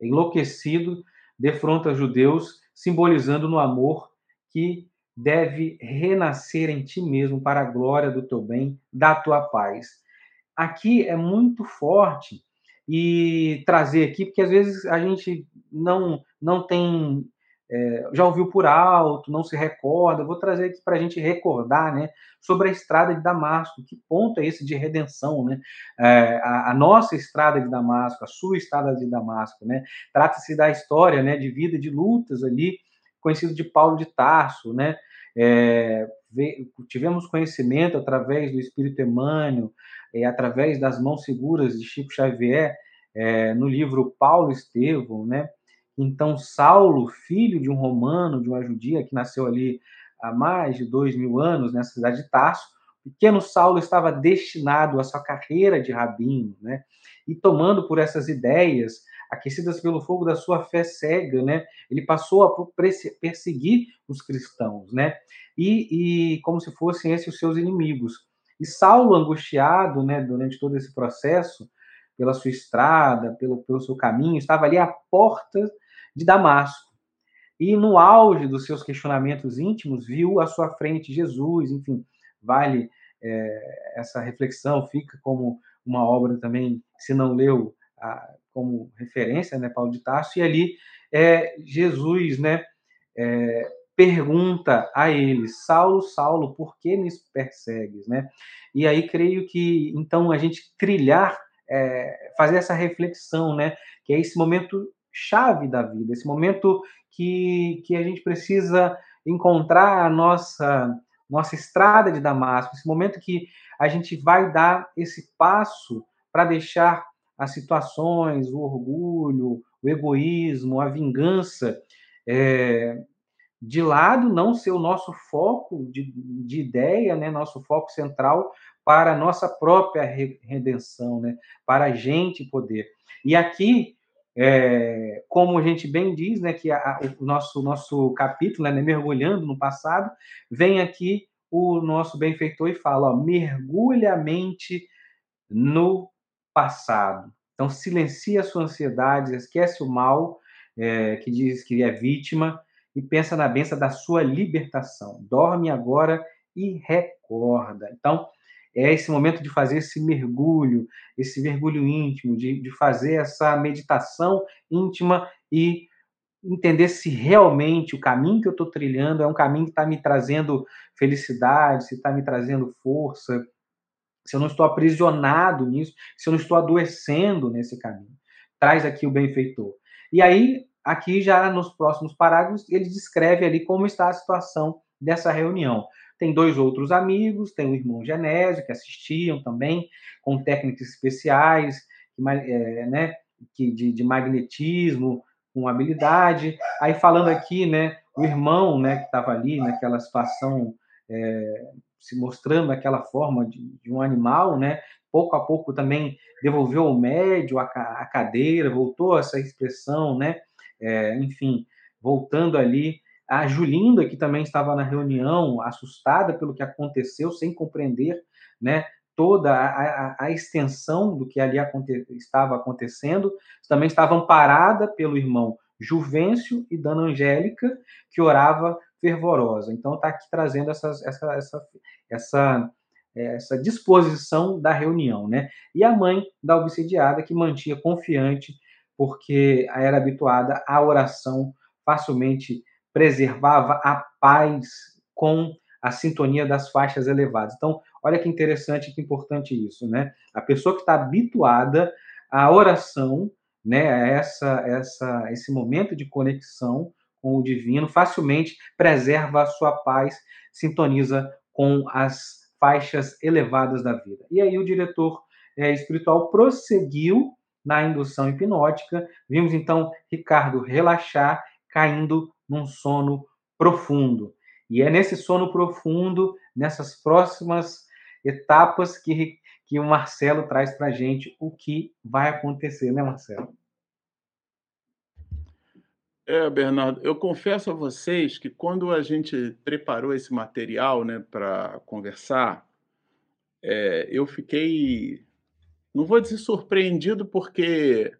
Speaker 4: enlouquecido, defronta judeus, simbolizando no amor que deve renascer em ti mesmo para a glória do teu bem, da tua paz. Aqui é muito forte e trazer aqui, porque às vezes a gente não, não tem, é, já ouviu por alto, não se recorda. Vou trazer aqui para a gente recordar né, sobre a estrada de Damasco. Que ponto é esse de redenção? Né? É, a, a, nossa estrada de Damasco, a sua estrada de Damasco. Né? Trata-se da história né, de vida, de lutas ali conhecido de Paulo de Tarso, né? É, tivemos conhecimento através do Espírito Emmanuel, é, através das mãos seguras de Chico Xavier, é, no livro Paulo Estevão, né? Então, Saulo, filho de um romano, de uma judia que nasceu ali há mais de dois mil anos nessa cidade de Tarso, o pequeno Saulo estava destinado à sua carreira de rabino, né? e tomando por essas ideias, aquecidas pelo fogo da sua fé cega, né? Ele passou a perseguir os cristãos, né? E, e como se fossem esses os seus inimigos. E Saulo, angustiado, né, durante todo esse processo, pela sua estrada, pelo, pelo seu caminho, estava ali à porta de Damasco. E no auge dos seus questionamentos íntimos, viu à sua frente Jesus, enfim, vale é, essa reflexão, fica como uma obra também, se não leu, a, como referência, né, Paulo de Tarso, e ali é, Jesus, né, é, pergunta a ele, Saulo, Saulo, por que me persegues, né? E aí creio que então a gente trilhar, é, fazer essa reflexão, né, que é esse momento chave da vida, esse momento que, que a gente precisa encontrar a nossa nossa estrada de Damasco, esse momento que a gente vai dar esse passo para deixar as situações, o orgulho, o egoísmo, a vingança é, de lado, não ser o nosso foco de, de ideia, né, nosso foco central para a nossa própria redenção, né, para a gente poder. E aqui, é, como a gente bem diz, né, que a, o nosso, nosso capítulo, né, mergulhando no passado, vem aqui o nosso benfeitor e fala, ó, mergulha a mente no passado. Então, silencia a sua ansiedade, esquece o mal, é, que diz que é vítima, e pensa na benção da sua libertação. Dorme agora e recorda. Então, é esse momento de fazer esse mergulho, esse mergulho íntimo, de, de fazer essa meditação íntima e entender se realmente o caminho que eu estou trilhando é um caminho que está me trazendo felicidade, se está me trazendo força, se eu não estou aprisionado nisso, se eu não estou adoecendo nesse caminho. Traz aqui o benfeitor. E aí, aqui já nos próximos parágrafos, ele descreve ali como está a situação dessa reunião. Tem dois outros amigos, tem o irmão Genésio, que assistiam também, com técnicas especiais, é, né, que, de, de magnetismo, com habilidade. Aí falando aqui, né, o irmão, né, que estava ali naquela situação é, se mostrando daquela forma de, de, um animal, né? Pouco a pouco também devolveu o médio, a, a cadeira, voltou essa expressão, né? É, enfim, voltando ali. A Julinda, que também estava na reunião, assustada pelo que aconteceu, sem compreender, né? Toda a, a, a extensão do que ali aconte, estava acontecendo, também estava amparada pelo irmão Juvencio e Dona Angélica, que orava fervorosa. Então, está aqui trazendo essas, essa, essa, essa, essa disposição da reunião. Né? E a mãe da obsidiada, que mantinha confiante, porque era habituada à oração, facilmente preservava a paz com a sintonia das faixas elevadas. Então, olha que interessante e que importante isso, né? A pessoa que está habituada à oração, né, a essa, essa, esse momento de conexão, com o divino, facilmente preserva a sua paz, sintoniza com as faixas elevadas da vida. E aí o diretor é, espiritual prosseguiu na indução hipnótica. Vimos então Ricardo relaxar, caindo num sono profundo. E é nesse sono profundo, nessas próximas etapas, que, que o Marcelo traz para a gente o que vai acontecer, né, Marcelo?
Speaker 2: É, Bernardo, eu confesso a vocês que quando a gente preparou esse material, né, para conversar, é, eu fiquei, não vou dizer surpreendido, porque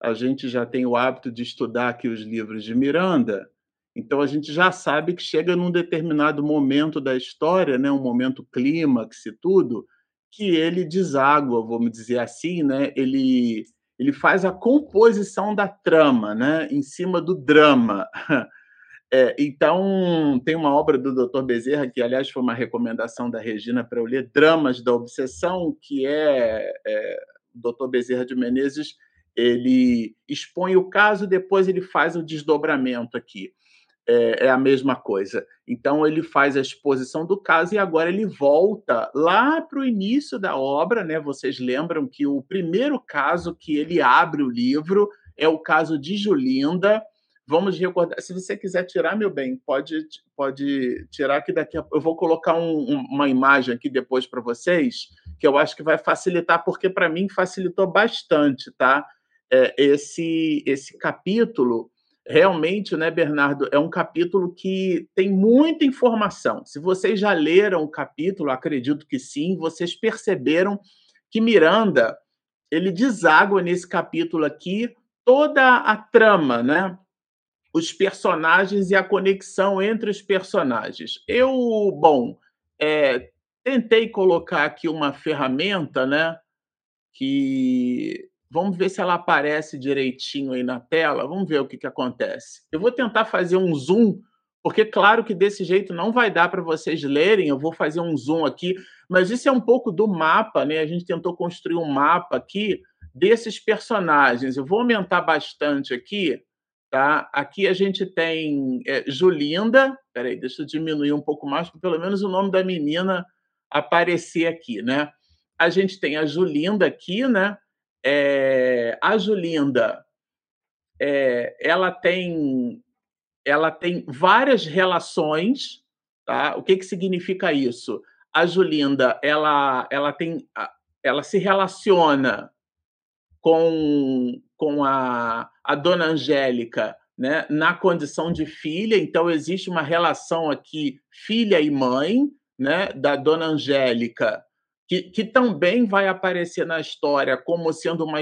Speaker 2: a gente já tem o hábito de estudar aqui os livros de Miranda, então a gente já sabe que chega num determinado momento da história, né, um momento clímax e tudo, que ele deságua, vamos dizer assim, né, ele ele faz a composição da trama, né, em cima do drama. É, então, tem uma obra do Dr. Bezerra, que, aliás, foi uma recomendação da Regina para eu ler, Dramas da Obsessão, que é, é Dr. Bezerra de Menezes, ele expõe o caso, depois ele faz o desdobramento aqui é, é, a mesma coisa. Então ele faz a exposição do caso e agora ele volta lá para o início da obra, né? Vocês lembram que o primeiro caso que ele abre o livro é o caso de Julinda. Vamos recordar. Se você quiser tirar, meu bem, pode, pode tirar que daqui a... eu vou colocar um, uma imagem aqui depois para vocês que eu acho que vai facilitar, porque para mim facilitou bastante, tá? É, esse, esse capítulo, realmente, né, Bernardo, é um capítulo que tem muita informação. Se vocês já leram o capítulo, acredito que sim, vocês perceberam que Miranda ele deságua nesse capítulo aqui toda a trama, né? Os personagens e a conexão entre os personagens. Eu, bom, é, tentei colocar aqui uma ferramenta, né? Que vamos ver se ela aparece direitinho aí na tela. Vamos ver o que, que acontece. Eu vou tentar fazer um zoom, porque claro que desse jeito não vai dar para vocês lerem. Eu vou fazer um zoom aqui, mas isso é um pouco do mapa, né? A gente tentou construir um mapa aqui desses personagens. Eu vou aumentar bastante aqui, tá? Aqui a gente tem é, Julinda. Peraí, deixa eu diminuir um pouco mais, para pelo menos o nome da menina aparecer aqui, né? A gente tem a Julinda aqui, né? É, a Julinda, é, ela tem ela tem várias relações, tá? O que que significa isso? A Julinda, ela ela tem ela se relaciona com, com a, a dona Angélica né, na condição de filha, então existe uma relação aqui filha e mãe né, da dona Angélica, que, que também vai aparecer na história como sendo uma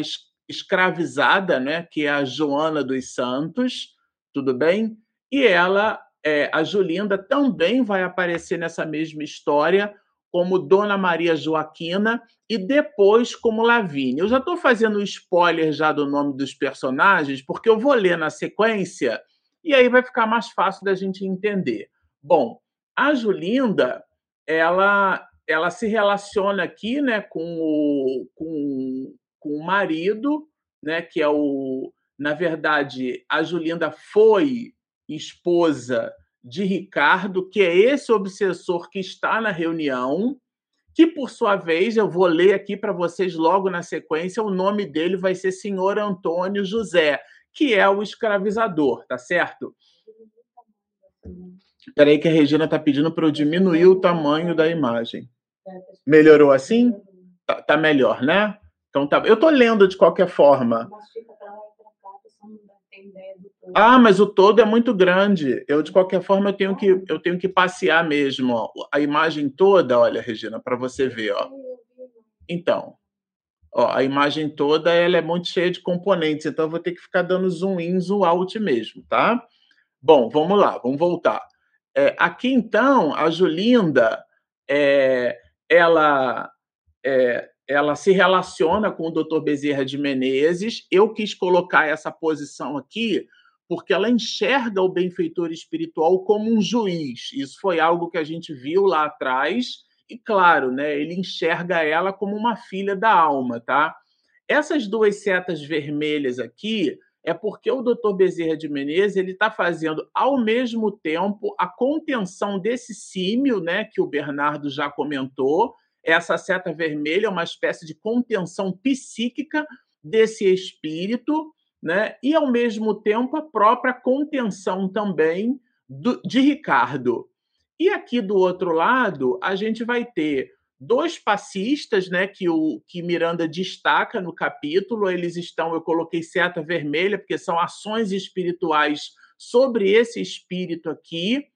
Speaker 2: escravizada, né, que é a Joana dos Santos, tudo bem? E ela, é, a Julinda, também vai aparecer nessa mesma história como Dona Maria Joaquina e depois como Lavínia. Eu já estou fazendo spoiler já do nome dos personagens, porque eu vou ler na sequência e aí vai ficar mais fácil da gente entender. Bom, a Julinda, ela, ela se relaciona aqui né, com, o, com, com o marido, né, que é o. Na verdade, a Julinda foi esposa de Ricardo, que é esse obsessor que está na reunião, que por sua vez eu vou ler aqui para vocês logo na sequência, o nome dele vai ser Senhor Antônio José, que é o escravizador, tá certo? Espera aí que a Regina está pedindo para eu diminuir o tamanho da imagem. Melhorou assim? Tá, tá melhor, né? Então tá. Eu tô lendo de qualquer forma. Ah, mas o todo é muito grande. Eu, de qualquer forma, eu tenho que, eu tenho que passear mesmo. Ó. A imagem toda, olha, Regina, para você ver. Ó. Então, ó, a imagem toda ela é muito cheia de componentes, então eu vou ter que ficar dando zoom in, zoom out mesmo, tá? Bom, vamos lá, vamos voltar. É, aqui, então, a Julinda, é, ela, é, ela se relaciona com o Dr. Bezerra de Menezes. Eu quis colocar essa posição aqui porque ela enxerga o benfeitor espiritual como um juiz. Isso foi algo que a gente viu lá atrás, e claro, né, ele enxerga ela como uma filha da alma, tá? Essas duas setas vermelhas aqui é porque o Dr. Bezerra de Menezes ele está fazendo ao mesmo tempo a contenção desse símio, né, que o Bernardo já comentou. Essa seta vermelha é uma espécie de contenção psíquica desse espírito né? e, ao mesmo tempo, a própria contenção também do, de Ricardo. E aqui do outro lado, a gente vai ter dois passistas, né, que o que Miranda destaca no capítulo, eles estão, eu coloquei seta vermelha, porque são ações espirituais sobre esse espírito aqui,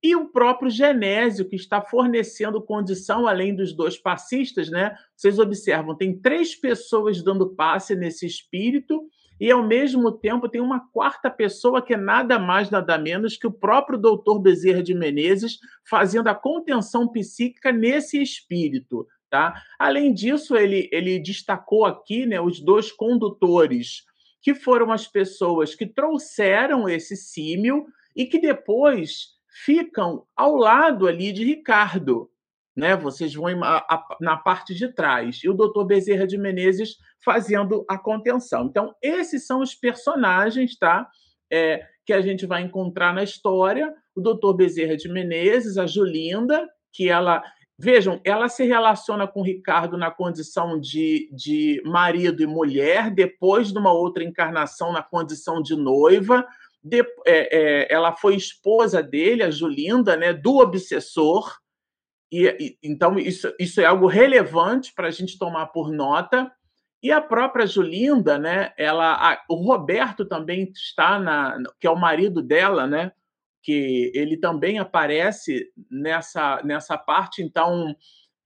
Speaker 2: e o próprio Genésio, que está fornecendo condição, além dos dois passistas, né? Vocês observam, tem três pessoas dando passe nesse espírito, e ao mesmo tempo tem uma quarta pessoa que é nada mais, nada menos que o próprio doutor Bezerra de Menezes fazendo a contenção psíquica nesse espírito. Tá? Além disso, ele, ele destacou aqui né, os dois condutores, que foram as pessoas que trouxeram esse símio e que depois ficam ao lado ali de Ricardo né? Vocês vão na parte de trás. E o doutor Bezerra de Menezes fazendo a contenção. Então, esses são os personagens, tá? É, que a gente vai encontrar na história. O doutor Bezerra de Menezes, a Julinda, que ela. Vejam, ela se relaciona com Ricardo na condição de, de marido e mulher, depois de uma outra encarnação na condição de noiva. De, é, é, ela foi esposa dele, a Julinda, né, do obsessor, E, e, então, isso, isso é algo relevante para a gente tomar por nota. E a própria Julinda, né? Ela, a, o Roberto também está na, que é o marido dela, né? Que ele também aparece nessa nessa parte. Então,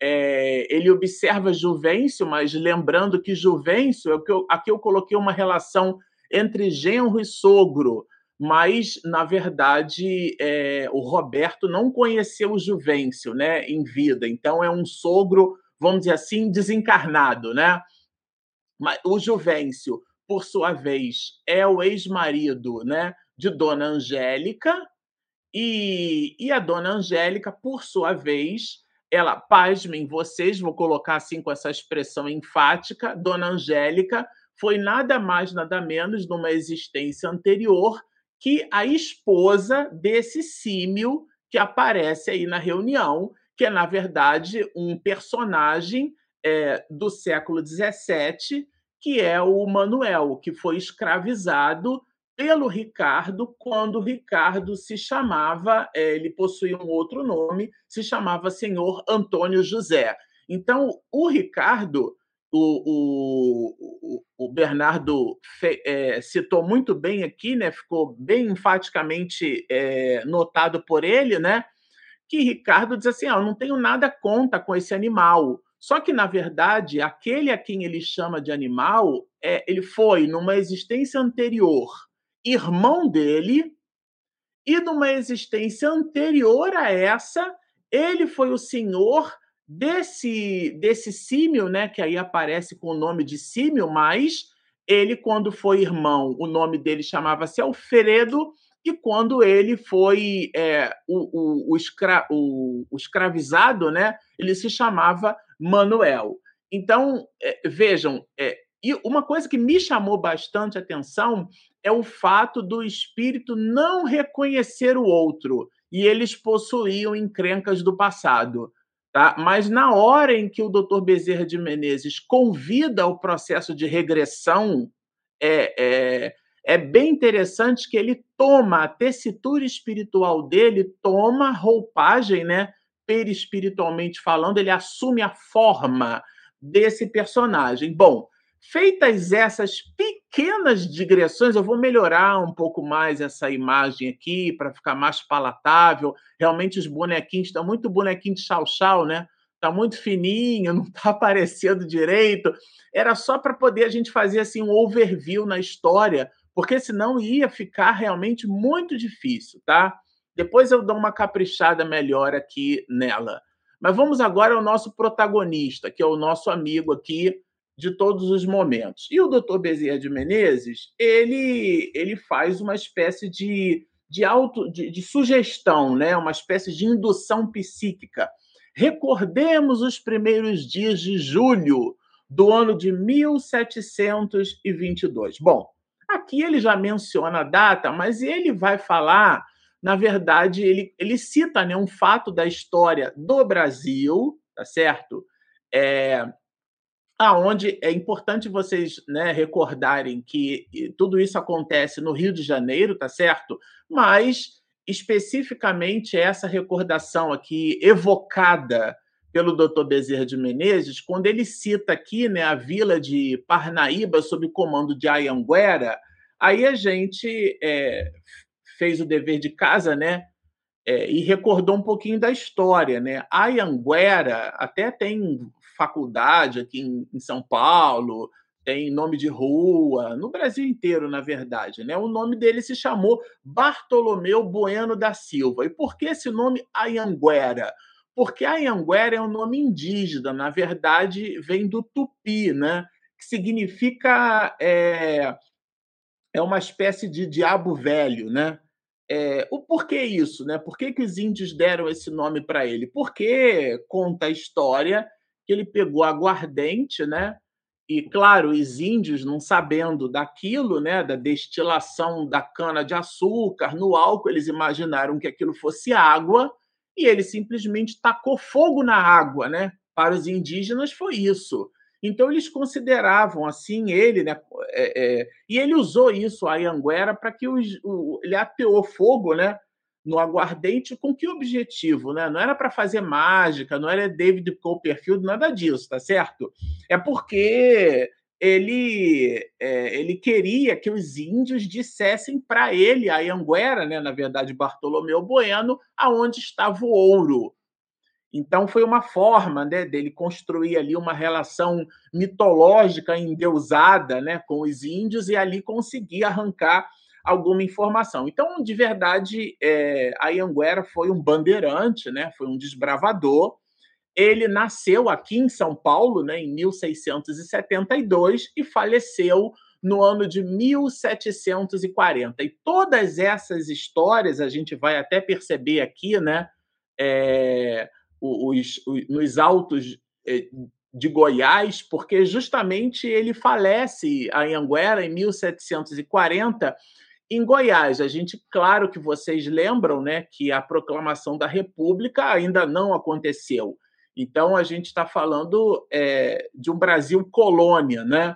Speaker 2: é, ele observa Juvencio, mas lembrando que Juvencio é o que eu, aqui eu coloquei uma relação entre genro e sogro, mas na verdade é, o Roberto não conheceu o Juvencio, né, em vida. Então é um sogro, vamos dizer assim, desencarnado, né? Mas o Juvencio, por sua vez, é o ex-marido, né, de Dona Angélica. E, e a Dona Angélica, por sua vez, ela, pasmem vocês, vou colocar assim com essa expressão enfática, Dona Angélica foi nada mais, nada menos, numa existência anterior, que a esposa desse símio que aparece aí na reunião, que é, na verdade, um personagem é, do século XVII, que é o Manuel, que foi escravizado pelo Ricardo quando Ricardo se chamava, é, ele possuía um outro nome, se chamava Senhor Antônio José. Então, o Ricardo, o, o, o Bernardo é, citou muito bem aqui, né? ficou bem enfaticamente é, notado por ele, né? que Ricardo diz assim: ah, eu não tenho nada contra com esse animal. Só que, na verdade, aquele a quem ele chama de animal, é, ele foi, numa existência anterior, irmão dele, e numa existência anterior a essa, ele foi o senhor desse desse símio, né, que aí aparece com o nome de símio, mas ele quando foi irmão, o nome dele chamava-se Alfredo, e quando ele foi é, o, o, o, escra, o, o escravizado, né, ele se chamava Manuel. Então, é, vejam, é, e uma coisa que me chamou bastante atenção é o fato do espírito não reconhecer o outro e eles possuíam encrencas do passado. Tá? Mas na hora em que o Dr. Bezerra de Menezes convida ao processo de regressão, é, é, é bem interessante que ele toma a tessitura espiritual dele, toma roupagem, né? Perispiritualmente falando, ele assume a forma desse personagem. Bom, Feitas essas pequenas digressões, eu vou melhorar um pouco mais essa imagem aqui para ficar mais palatável. Realmente os bonequinhos estão muito bonequinho de chau-chau, né? Tá muito fininho, não está aparecendo direito. Era só para poder a gente fazer assim um overview na história, porque senão ia ficar realmente muito difícil, tá? Depois eu dou uma caprichada melhor aqui nela. Mas vamos agora ao nosso protagonista, que é o nosso amigo aqui, de todos os momentos. E o doutor Bezerra de Menezes, ele, ele faz uma espécie de, de, auto, de, de sugestão, né? uma espécie de indução psíquica. Recordemos os primeiros dias de julho do ano de 1722. Bom, aqui ele já menciona a data, mas ele vai falar, na verdade, ele, ele cita né, um fato da história do Brasil, tá certo? É, aonde é importante vocês né, recordarem que tudo isso acontece no Rio de Janeiro, tá certo? Mas especificamente essa recordação aqui evocada pelo Dr. Bezerra de Menezes, quando ele cita aqui né, a vila de Parnaíba sob comando de Ayanguera, aí a gente é, fez o dever de casa, né? É, e recordou um pouquinho da história, né? Ayanguera até tem faculdade aqui em, em São Paulo, tem nome de rua, no Brasil inteiro, na verdade. Né? O nome dele se chamou Bartolomeu Bueno da Silva. E por que esse nome Ayanguera? Porque Ayanguera é um nome indígena, na verdade, vem do tupi, né? que significa. É, é uma espécie de diabo velho, né? É, o porquê isso, né? Por que, que os índios deram esse nome para ele? Porque conta a história que ele pegou aguardente, né? E claro, os índios não sabendo daquilo, né, da destilação da cana de açúcar no álcool, eles imaginaram que aquilo fosse água e ele simplesmente tacou fogo na água, né? Para os indígenas foi isso. Então eles consideravam assim ele, né? É, é, e ele usou isso a Anguera para que os, o, ele ateou fogo, né? No aguardente com que objetivo, né? Não era para fazer mágica, não era David Copperfield, nada disso, tá certo? É porque ele é, ele queria que os índios dissessem para ele, a Anguera, né, na verdade Bartolomeu Bueno, aonde estava o ouro. Então foi uma forma né, dele construir ali uma relação mitológica endeusada né, com os índios e ali conseguir arrancar alguma informação. Então, de verdade, é, a Anguera foi um bandeirante, né, foi um desbravador, ele nasceu aqui em São Paulo, né, em 1672 e faleceu no ano de 1740. E todas essas histórias a gente vai até perceber aqui, né, é, os, os, nos autos é, de Goiás, porque justamente ele falece a Anguera em 1740 em Goiás. A gente, claro que vocês lembram, né, que a proclamação da República ainda não aconteceu. Então, a gente está falando é, de um Brasil colônia, né?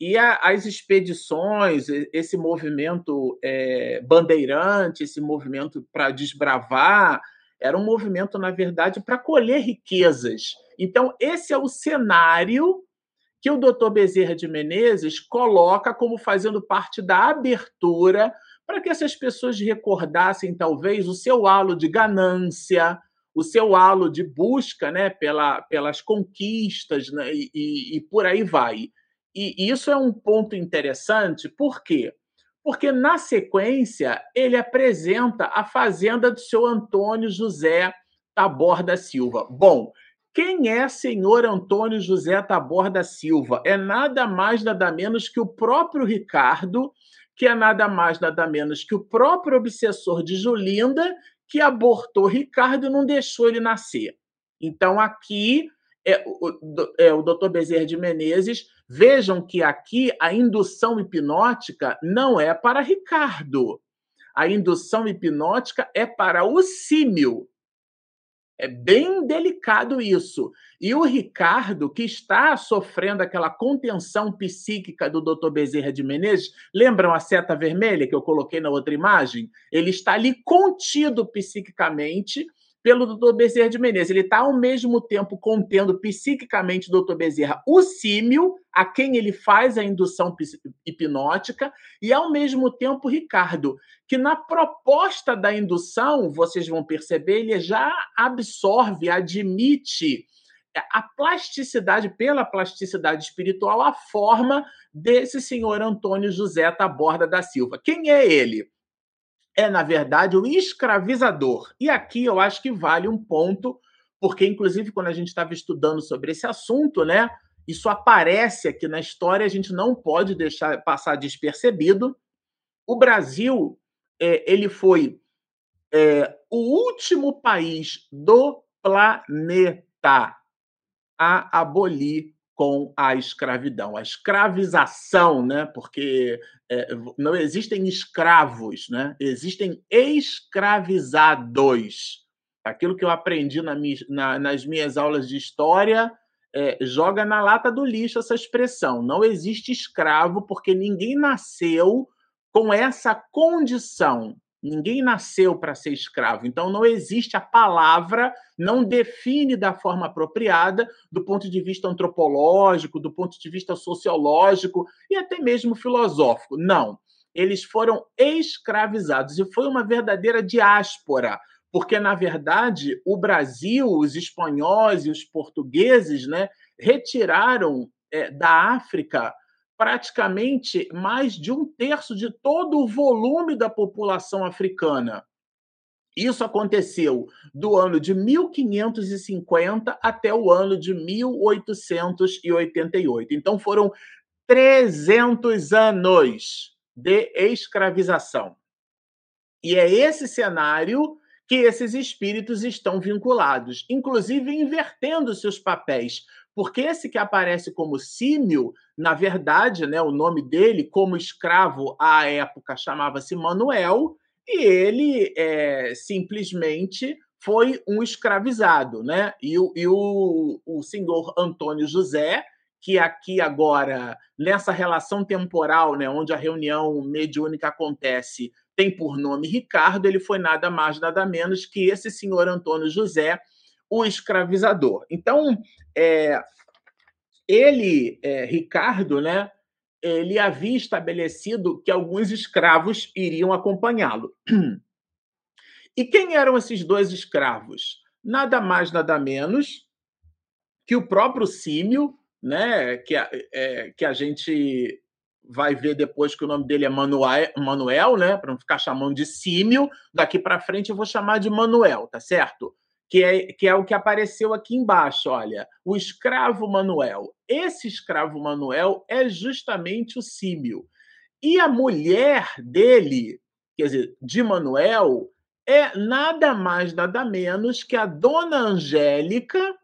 Speaker 2: E a, as expedições, esse movimento é, bandeirante, esse movimento para desbravar, era um movimento, na verdade, para colher riquezas. Então, esse é o cenário que o doutor Bezerra de Menezes coloca como fazendo parte da abertura para que essas pessoas recordassem, talvez, o seu halo de ganância, o seu halo de busca né, pela, pelas conquistas né, e, e, e, por aí vai. E isso é um ponto interessante, por quê? Porque, na sequência, ele apresenta a fazenda do seu Antônio José Tabor da Silva. Bom, quem é senhor Antônio José Tabor da Silva? É nada mais, nada menos que o próprio Ricardo, que é nada mais, nada menos que o próprio obsessor de Julinda, que abortou Ricardo e não deixou ele nascer. Então, aqui é o, é, o doutor Bezerra de Menezes. Vejam que aqui a indução hipnótica não é para Ricardo. A indução hipnótica é para o símio. É bem delicado isso. E o Ricardo, que está sofrendo aquela contenção psíquica do Dr. Bezerra de Menezes, lembram a seta vermelha que eu coloquei na outra imagem? Ele está ali contido psiquicamente pelo doutor Bezerra de Menezes. Ele está, ao mesmo tempo, contendo psiquicamente o doutor Bezerra o símio, a quem ele faz a indução hipnótica, e, ao mesmo tempo, Ricardo, que na proposta da indução, vocês vão perceber, ele já absorve, admite a plasticidade, pela plasticidade espiritual, a forma desse senhor Antônio José Taborda da Silva. Quem é ele? É, na verdade, o escravizador. E aqui eu acho que vale um ponto, porque, inclusive, quando a gente estava estudando sobre esse assunto, né, isso aparece aqui na história, a gente não pode deixar passar despercebido. O Brasil é, ele foi é, o último país do planeta a abolir com a escravidão, a escravização, né? Porque é, não existem escravos, né? Existem escravizados. Aquilo que eu aprendi na, na, nas minhas aulas de história é, joga na lata do lixo essa expressão. Não existe escravo porque ninguém nasceu com essa condição. Ninguém nasceu para ser escravo. Então, não existe a palavra, não define da forma apropriada, do ponto de vista antropológico, do ponto de vista sociológico e até mesmo filosófico. Não. Eles foram escravizados e foi uma verdadeira diáspora, porque, na verdade, o Brasil, os espanhóis e os portugueses né, retiraram é, da África praticamente mais de um terço de todo o volume da população africana. Isso aconteceu do ano de 1550 até o ano de 1888. Então foram 300 anos de escravização. E é esse cenário que esses espíritos estão vinculados, inclusive invertendo seus papéis, porque esse que aparece como símio, na verdade, né, o nome dele, como escravo à época, chamava-se Manuel, e ele é, simplesmente foi um escravizado. Né? E, o, e o, o senhor Antônio José, que aqui agora, nessa relação temporal, né, onde a reunião mediúnica acontece, tem por nome Ricardo, ele foi nada mais, nada menos que esse senhor Antônio José, o escravizador. Então, é, ele, é, Ricardo, né, ele havia estabelecido que alguns escravos iriam acompanhá-lo. E quem eram esses dois escravos? Nada mais, nada menos que o próprio Símio, né, que, a, é, que a gente vai ver depois que o nome dele é Manuel, Manuel né, para não ficar chamando de Símio, daqui para frente eu vou chamar de Manuel, tá certo? Que é, que é o que apareceu aqui embaixo, olha, o escravo Manuel. Esse escravo Manuel é justamente o Símio. E a mulher dele, quer dizer, de Manuel, é nada mais, nada menos que a dona Angélica,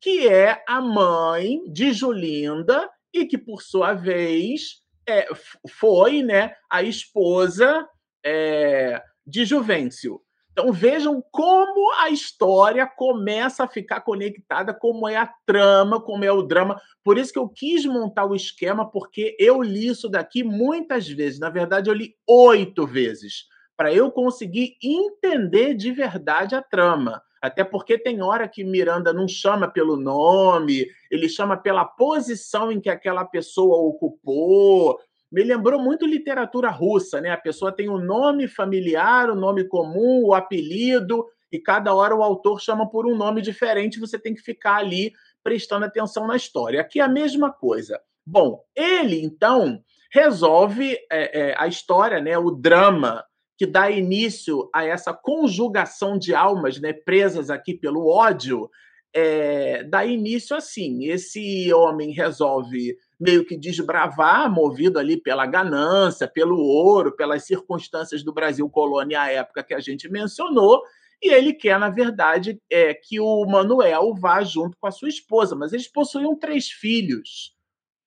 Speaker 2: que é a mãe de Julinda e que, por sua vez, é, foi né, a esposa é, de Juvencio. Então vejam como a história começa a ficar conectada, como é a trama, como é o drama. Por isso que eu quis montar o esquema, porque eu li isso daqui muitas vezes. Na verdade, eu li oito vezes para eu conseguir entender de verdade a trama. Até porque tem hora que Miranda não chama pelo nome, ele chama pela posição em que aquela pessoa ocupou. Me lembrou muito literatura russa, né? A pessoa tem um nome familiar, o um nome comum, o apelido, e cada hora o autor chama por um nome diferente, você tem que ficar ali prestando atenção na história. Aqui é a mesma coisa. Bom, ele então resolve é, é, a história, né? O drama que dá início a essa conjugação de almas né, presas aqui pelo ódio, é, dá início assim. Esse homem resolve meio que desbravar, movido ali pela ganância, pelo ouro, pelas circunstâncias do Brasil colônia à época que a gente mencionou, e ele quer, na verdade, é, que o Manuel vá junto com a sua esposa, mas eles possuíam três filhos.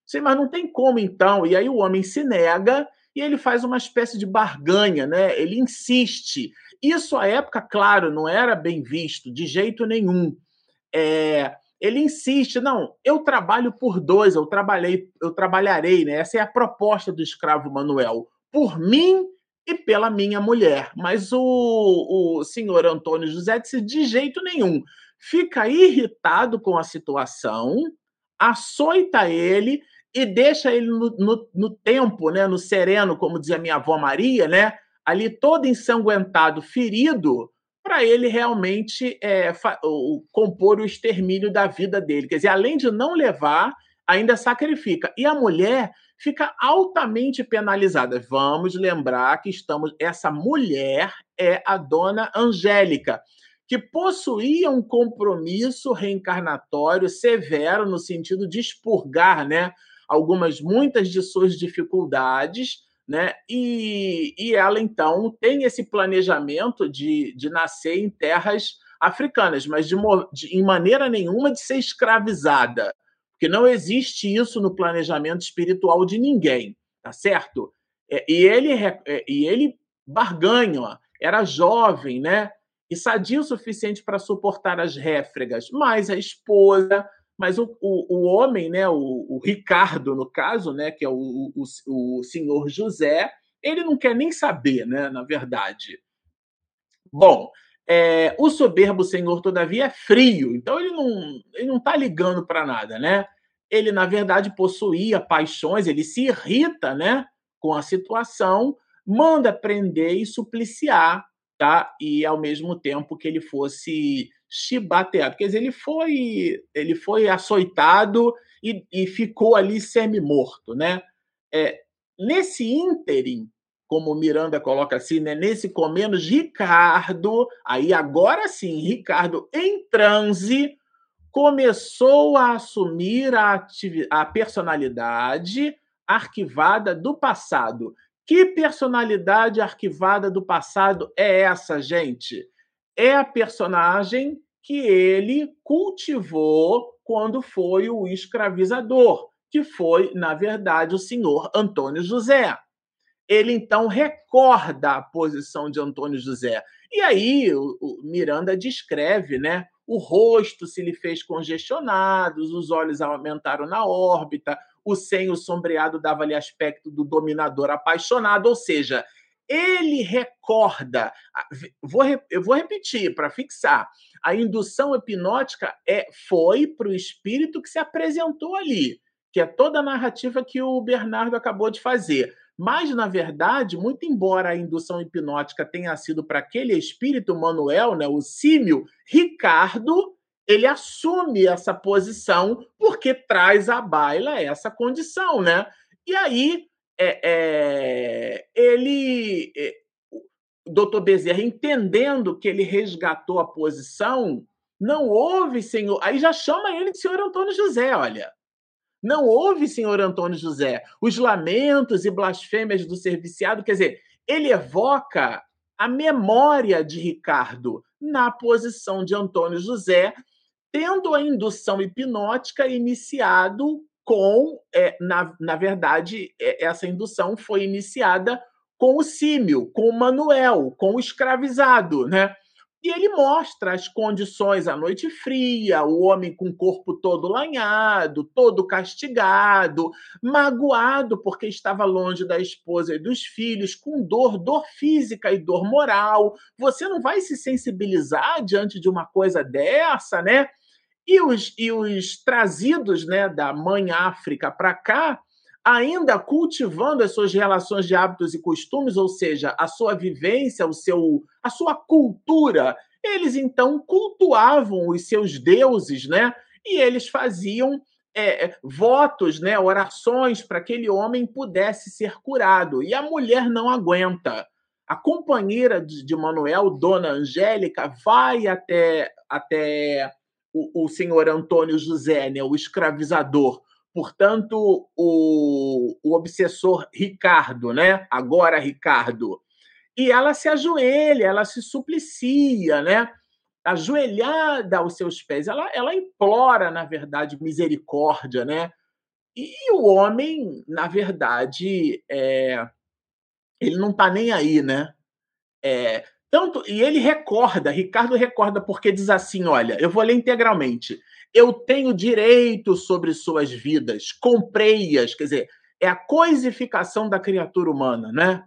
Speaker 2: Sim, mas não tem como então. E aí o homem se nega e ele faz uma espécie de barganha, né? Ele insiste. Isso à época, claro, não era bem visto de jeito nenhum. É, ele insiste, não, eu trabalho por dois, eu trabalhei, eu trabalharei, né? Essa é a proposta do escravo Manuel, por mim e pela minha mulher. Mas o, o senhor Antônio José disse de jeito nenhum. Fica irritado com a situação, açoita ele e deixa ele no, no, no, tempo, né, no sereno, como dizia minha avó Maria, né, ali todo ensanguentado, ferido, para ele realmente é, o, compor o extermínio da vida dele. Quer dizer, além de não levar, ainda sacrifica. E a mulher fica altamente penalizada. Vamos lembrar que estamos. Essa mulher é a dona Angélica, que possuía um compromisso reencarnatório severo no sentido de expurgar, né? algumas, muitas de suas dificuldades, né? E, e ela, então, tem esse planejamento de, de nascer em terras africanas, mas de, de, em maneira nenhuma de ser escravizada, porque não existe isso no planejamento espiritual de ninguém, tá certo? É, e ele, é, e ele barganha, era jovem, né? E sadio o suficiente para suportar as réfregas, mas a esposa mas o, o, o homem, né, o, o, Ricardo, no caso, né, que é o, o, o senhor José, ele não quer nem saber, né, na verdade. Bom, é, o soberbo senhor, todavia, é frio, então ele não ele não está ligando para nada, né? Ele, na verdade, possuía paixões, ele se irrita né, com a situação, manda prender e supliciar, tá? E, ao mesmo tempo que ele fosse chibateado. Quer dizer, ele foi, ele foi açoitado e, e ficou ali semi-morto. Né? É, nesse ínterim, como Miranda coloca assim, né? nesse menos Ricardo, aí agora sim, Ricardo em transe, começou a assumir a, a personalidade arquivada do passado. Que personalidade arquivada do passado é essa, gente? É a personagem que ele cultivou quando foi o escravizador, que foi, na verdade, o senhor Antônio José. Ele então recorda a posição de Antônio José. E aí o, Miranda descreve, né, o rosto se lhe fez congestionado, os olhos aumentaram na órbita, o senho sombreado dava-lhe aspecto do dominador apaixonado, ou seja, ele recorda. Vou, eu vou repetir para fixar. A indução hipnótica é, foi para o espírito que se apresentou ali, que é toda a narrativa que o Bernardo acabou de fazer. Mas, na verdade, muito embora a indução hipnótica tenha sido para aquele espírito Manuel, né, o símio, Ricardo, ele assume essa posição porque traz à baila essa condição, né? E aí é, é, ele, é, o doutor Bezerra, entendendo que ele resgatou a posição, não houve, senhor. Aí já chama ele de senhor Antônio José, olha. Não houve, senhor Antônio José, os lamentos e blasfêmias do serviciado, quer dizer, ele evoca a memória de Ricardo na posição de Antônio José, tendo a indução hipnótica iniciado com, é, na, na verdade, é, essa indução foi iniciada com o símio, com o Manuel, com o escravizado, né? E ele mostra as condições, a noite fria, o homem com o corpo todo lanhado, todo castigado, magoado porque estava longe da esposa e dos filhos, com dor, dor física e dor moral. Você não vai se sensibilizar diante de uma coisa dessa, né? E os, e os trazidos né, da mãe África para cá, ainda cultivando as suas relações de hábitos e costumes, ou seja, a sua vivência, o seu, a sua cultura, eles então cultuavam os seus deuses, né? E eles faziam é, é votos, né, orações para que aquele homem pudesse ser curado. E a mulher não aguenta. A companheira de, de Manuel, Dona Angélica, vai até, até o, o senhor Antônio José, né, o escravizador, portanto, o, o obsessor Ricardo, né? Agora Ricardo. E ela se ajoelha, ela se suplicia, né? Ajoelhada aos seus pés. Ela, ela implora, na verdade, misericórdia, né? E o homem, na verdade, é... ele não está nem aí, né? É... Tanto, e ele recorda, Ricardo recorda, porque diz assim: olha, eu vou ler integralmente. Eu tenho direito sobre suas vidas, comprei-as, quer dizer, é a coisificação da criatura humana, né?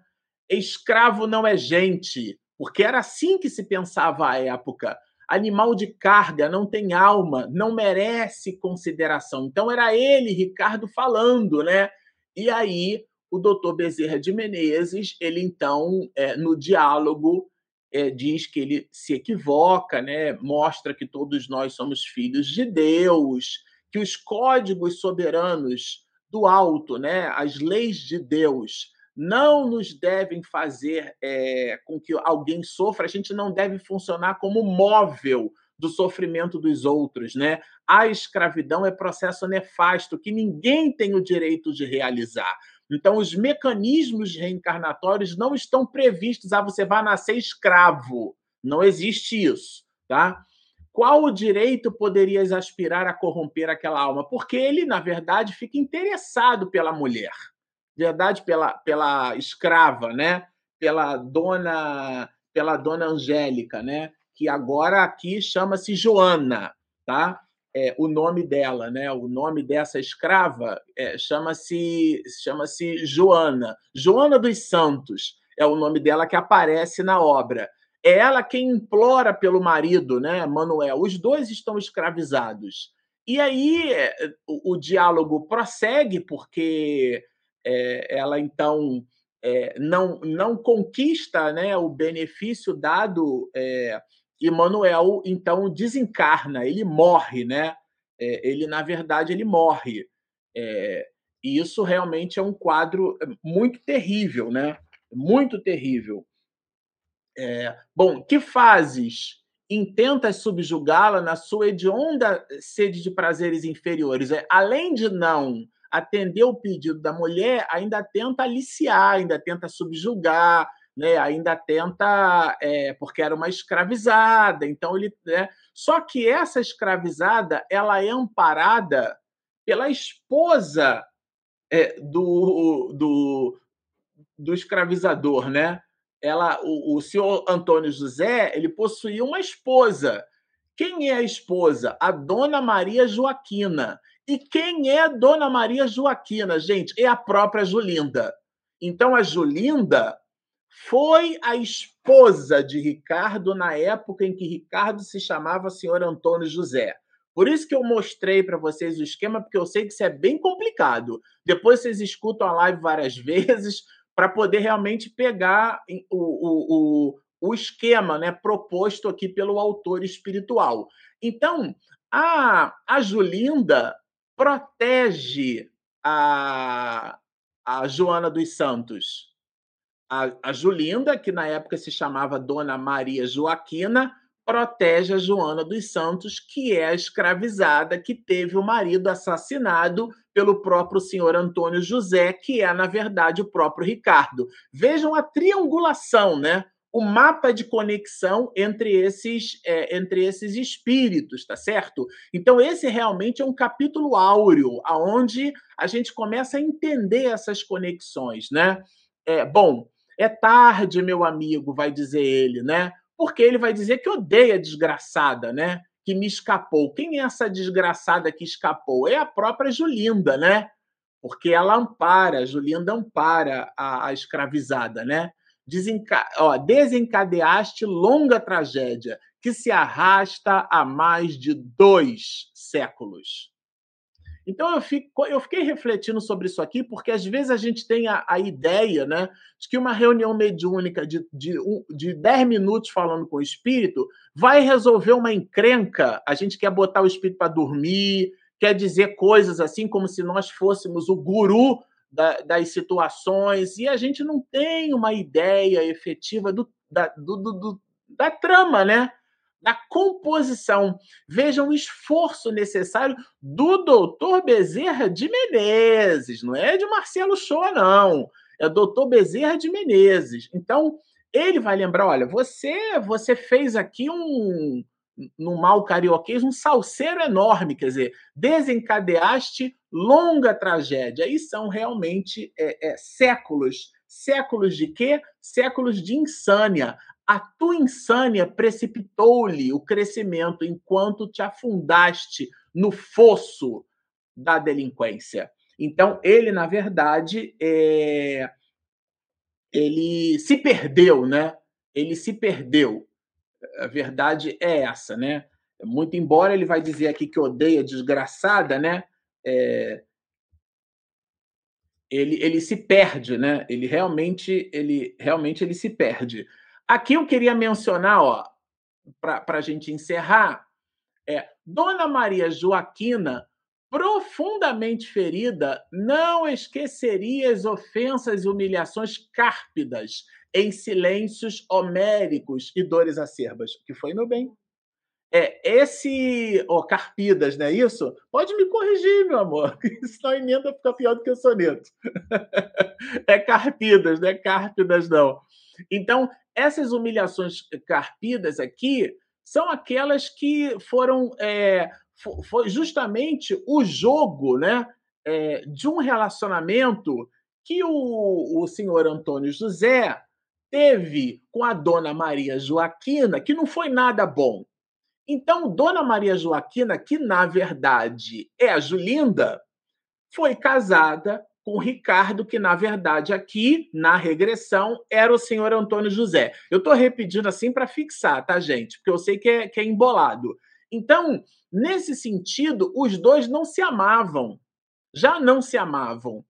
Speaker 2: Escravo não é gente, porque era assim que se pensava à época. Animal de carga não tem alma, não merece consideração. Então era ele, Ricardo, falando, né? E aí o doutor Bezerra de Menezes, ele então, é, no diálogo, é, diz que ele se equivoca, né? mostra que todos nós somos filhos de Deus, que os códigos soberanos do alto, né? as leis de Deus, não nos devem fazer é, com que alguém sofra, a gente não deve funcionar como móvel do sofrimento dos outros, né? A escravidão é processo nefasto que ninguém tem o direito de realizar. Então, os mecanismos reencarnatórios não estão previstos. Ah, você vai nascer escravo. Não existe isso, tá? Qual o direito poderias aspirar a corromper aquela alma? Porque ele, na verdade, fica interessado pela mulher, verdade, pela, pela escrava, né? Pela dona, pela dona Angélica, né? Que agora aqui chama-se Joana, tá? É, o nome dela, né? O nome dessa escrava é, chama-se chama-se Joana, Joana dos Santos é o nome dela que aparece na obra. É ela quem implora pelo marido, né, Manuel. Os dois estão escravizados. E aí é, o, o diálogo prossegue porque é, ela então é, não não conquista, né, o benefício dado é, e Manuel então desencarna, ele morre, né? É, ele na verdade ele morre. É, e isso realmente é um quadro é, muito terrível, né? Muito terrível. É, bom, que fazes? Intentas subjugá-la na sua hedionda sede de prazeres inferiores. É, além de não atender o pedido da mulher, ainda tenta aliciar, ainda tenta subjugar, né, ainda tenta, é, porque era uma escravizada, então ele, né, só que essa escravizada ela é amparada pela esposa é, do, do, do escravizador, né? Ela, o, o senhor Antônio José, ele possuía uma esposa quem é a esposa? A Dona Maria Joaquina. E quem é Dona Maria Joaquina, gente? É a própria Julinda. Então, a Julinda foi a esposa de Ricardo na época em que Ricardo se chamava senhor Antônio José. Por isso que eu mostrei para vocês o esquema, porque eu sei que isso é bem complicado. Depois vocês escutam a live várias vezes para poder realmente pegar o, o, o, o esquema né, proposto aqui pelo autor espiritual. Então, a, a Julinda protege a, a Joana dos Santos. A, a Julinda, que na época se chamava Dona Maria Joaquina, protege a Joana dos Santos, que é a escravizada que teve o marido assassinado pelo próprio senhor Antônio José, que é, na verdade, o próprio Ricardo. Vejam a triangulação, né? O mapa de conexão entre esses, é, entre esses espíritos, tá certo? Então, esse realmente é um capítulo áureo, aonde a gente começa a entender essas conexões, né? É, bom, é tarde, meu amigo, vai dizer ele, né? porque ele vai dizer que odeia a desgraçada, né? Que me escapou. Quem é essa desgraçada que escapou? É a própria Julinda, né? Porque ela ampara, Julinda ampara a, a escravizada, né? Desenca... Ó, desencadeaste longa tragédia que se arrasta há mais de dois séculos. Então eu, fico, eu fiquei refletindo sobre isso aqui, porque às vezes a gente tem a, a ideia né, de que uma reunião mediúnica de, de, de 10 minutos falando com o espírito vai resolver uma encrenca. A gente quer botar o espírito para dormir, quer dizer coisas assim como se nós fôssemos o guru da, das situações, e a gente não tem uma ideia efetiva do, da, do, do, da trama, né? Da composição. Vejam o esforço necessário do doutor Bezerra de Menezes, não é de Marcelo Shoa, não. É doutor Bezerra de Menezes. Então, ele vai lembrar: olha, você, você fez aqui um, no mal carioquês, um salseiro enorme, quer dizer, desencadeaste longa tragédia. E são realmente é, é, séculos. Séculos de quê? Séculos de insânia. A tua insânia precipitou-lhe o crescimento enquanto te afundaste no fosso da delinquência. Então, ele, na verdade, é... ele se perdeu, né? Ele se perdeu. A verdade é essa, né? Muito embora ele vai dizer aqui que odeia desgraçada, né? É... Ele, ele se perde, né? Ele realmente, ele realmente ele se perde. Aqui eu queria mencionar, ó, para a gente encerrar, é Dona Maria Joaquina, profundamente ferida, não esqueceria as ofensas e humilhações cárpidas em silêncios homéricos e dores acerbas. Que foi, meu bem? É, esse. Oh, carpidas, não é isso? Pode me corrigir, meu amor. Senão a emenda fica pior do que o soneto. é carpidas, não é cárpidas, não. Então, essas humilhações carpidas aqui são aquelas que foram é, foi justamente o jogo né, é, de um relacionamento que o, o senhor Antônio José teve com a dona Maria Joaquina, que não foi nada bom. Então, Dona Maria Joaquina, que na verdade é a Julinda, foi casada com Ricardo, que na verdade aqui, na regressão, era o senhor Antônio José. Eu estou repetindo assim para fixar, tá, gente? Porque eu sei que é, que é embolado. Então, nesse sentido, os dois não se amavam. Já não se amavam.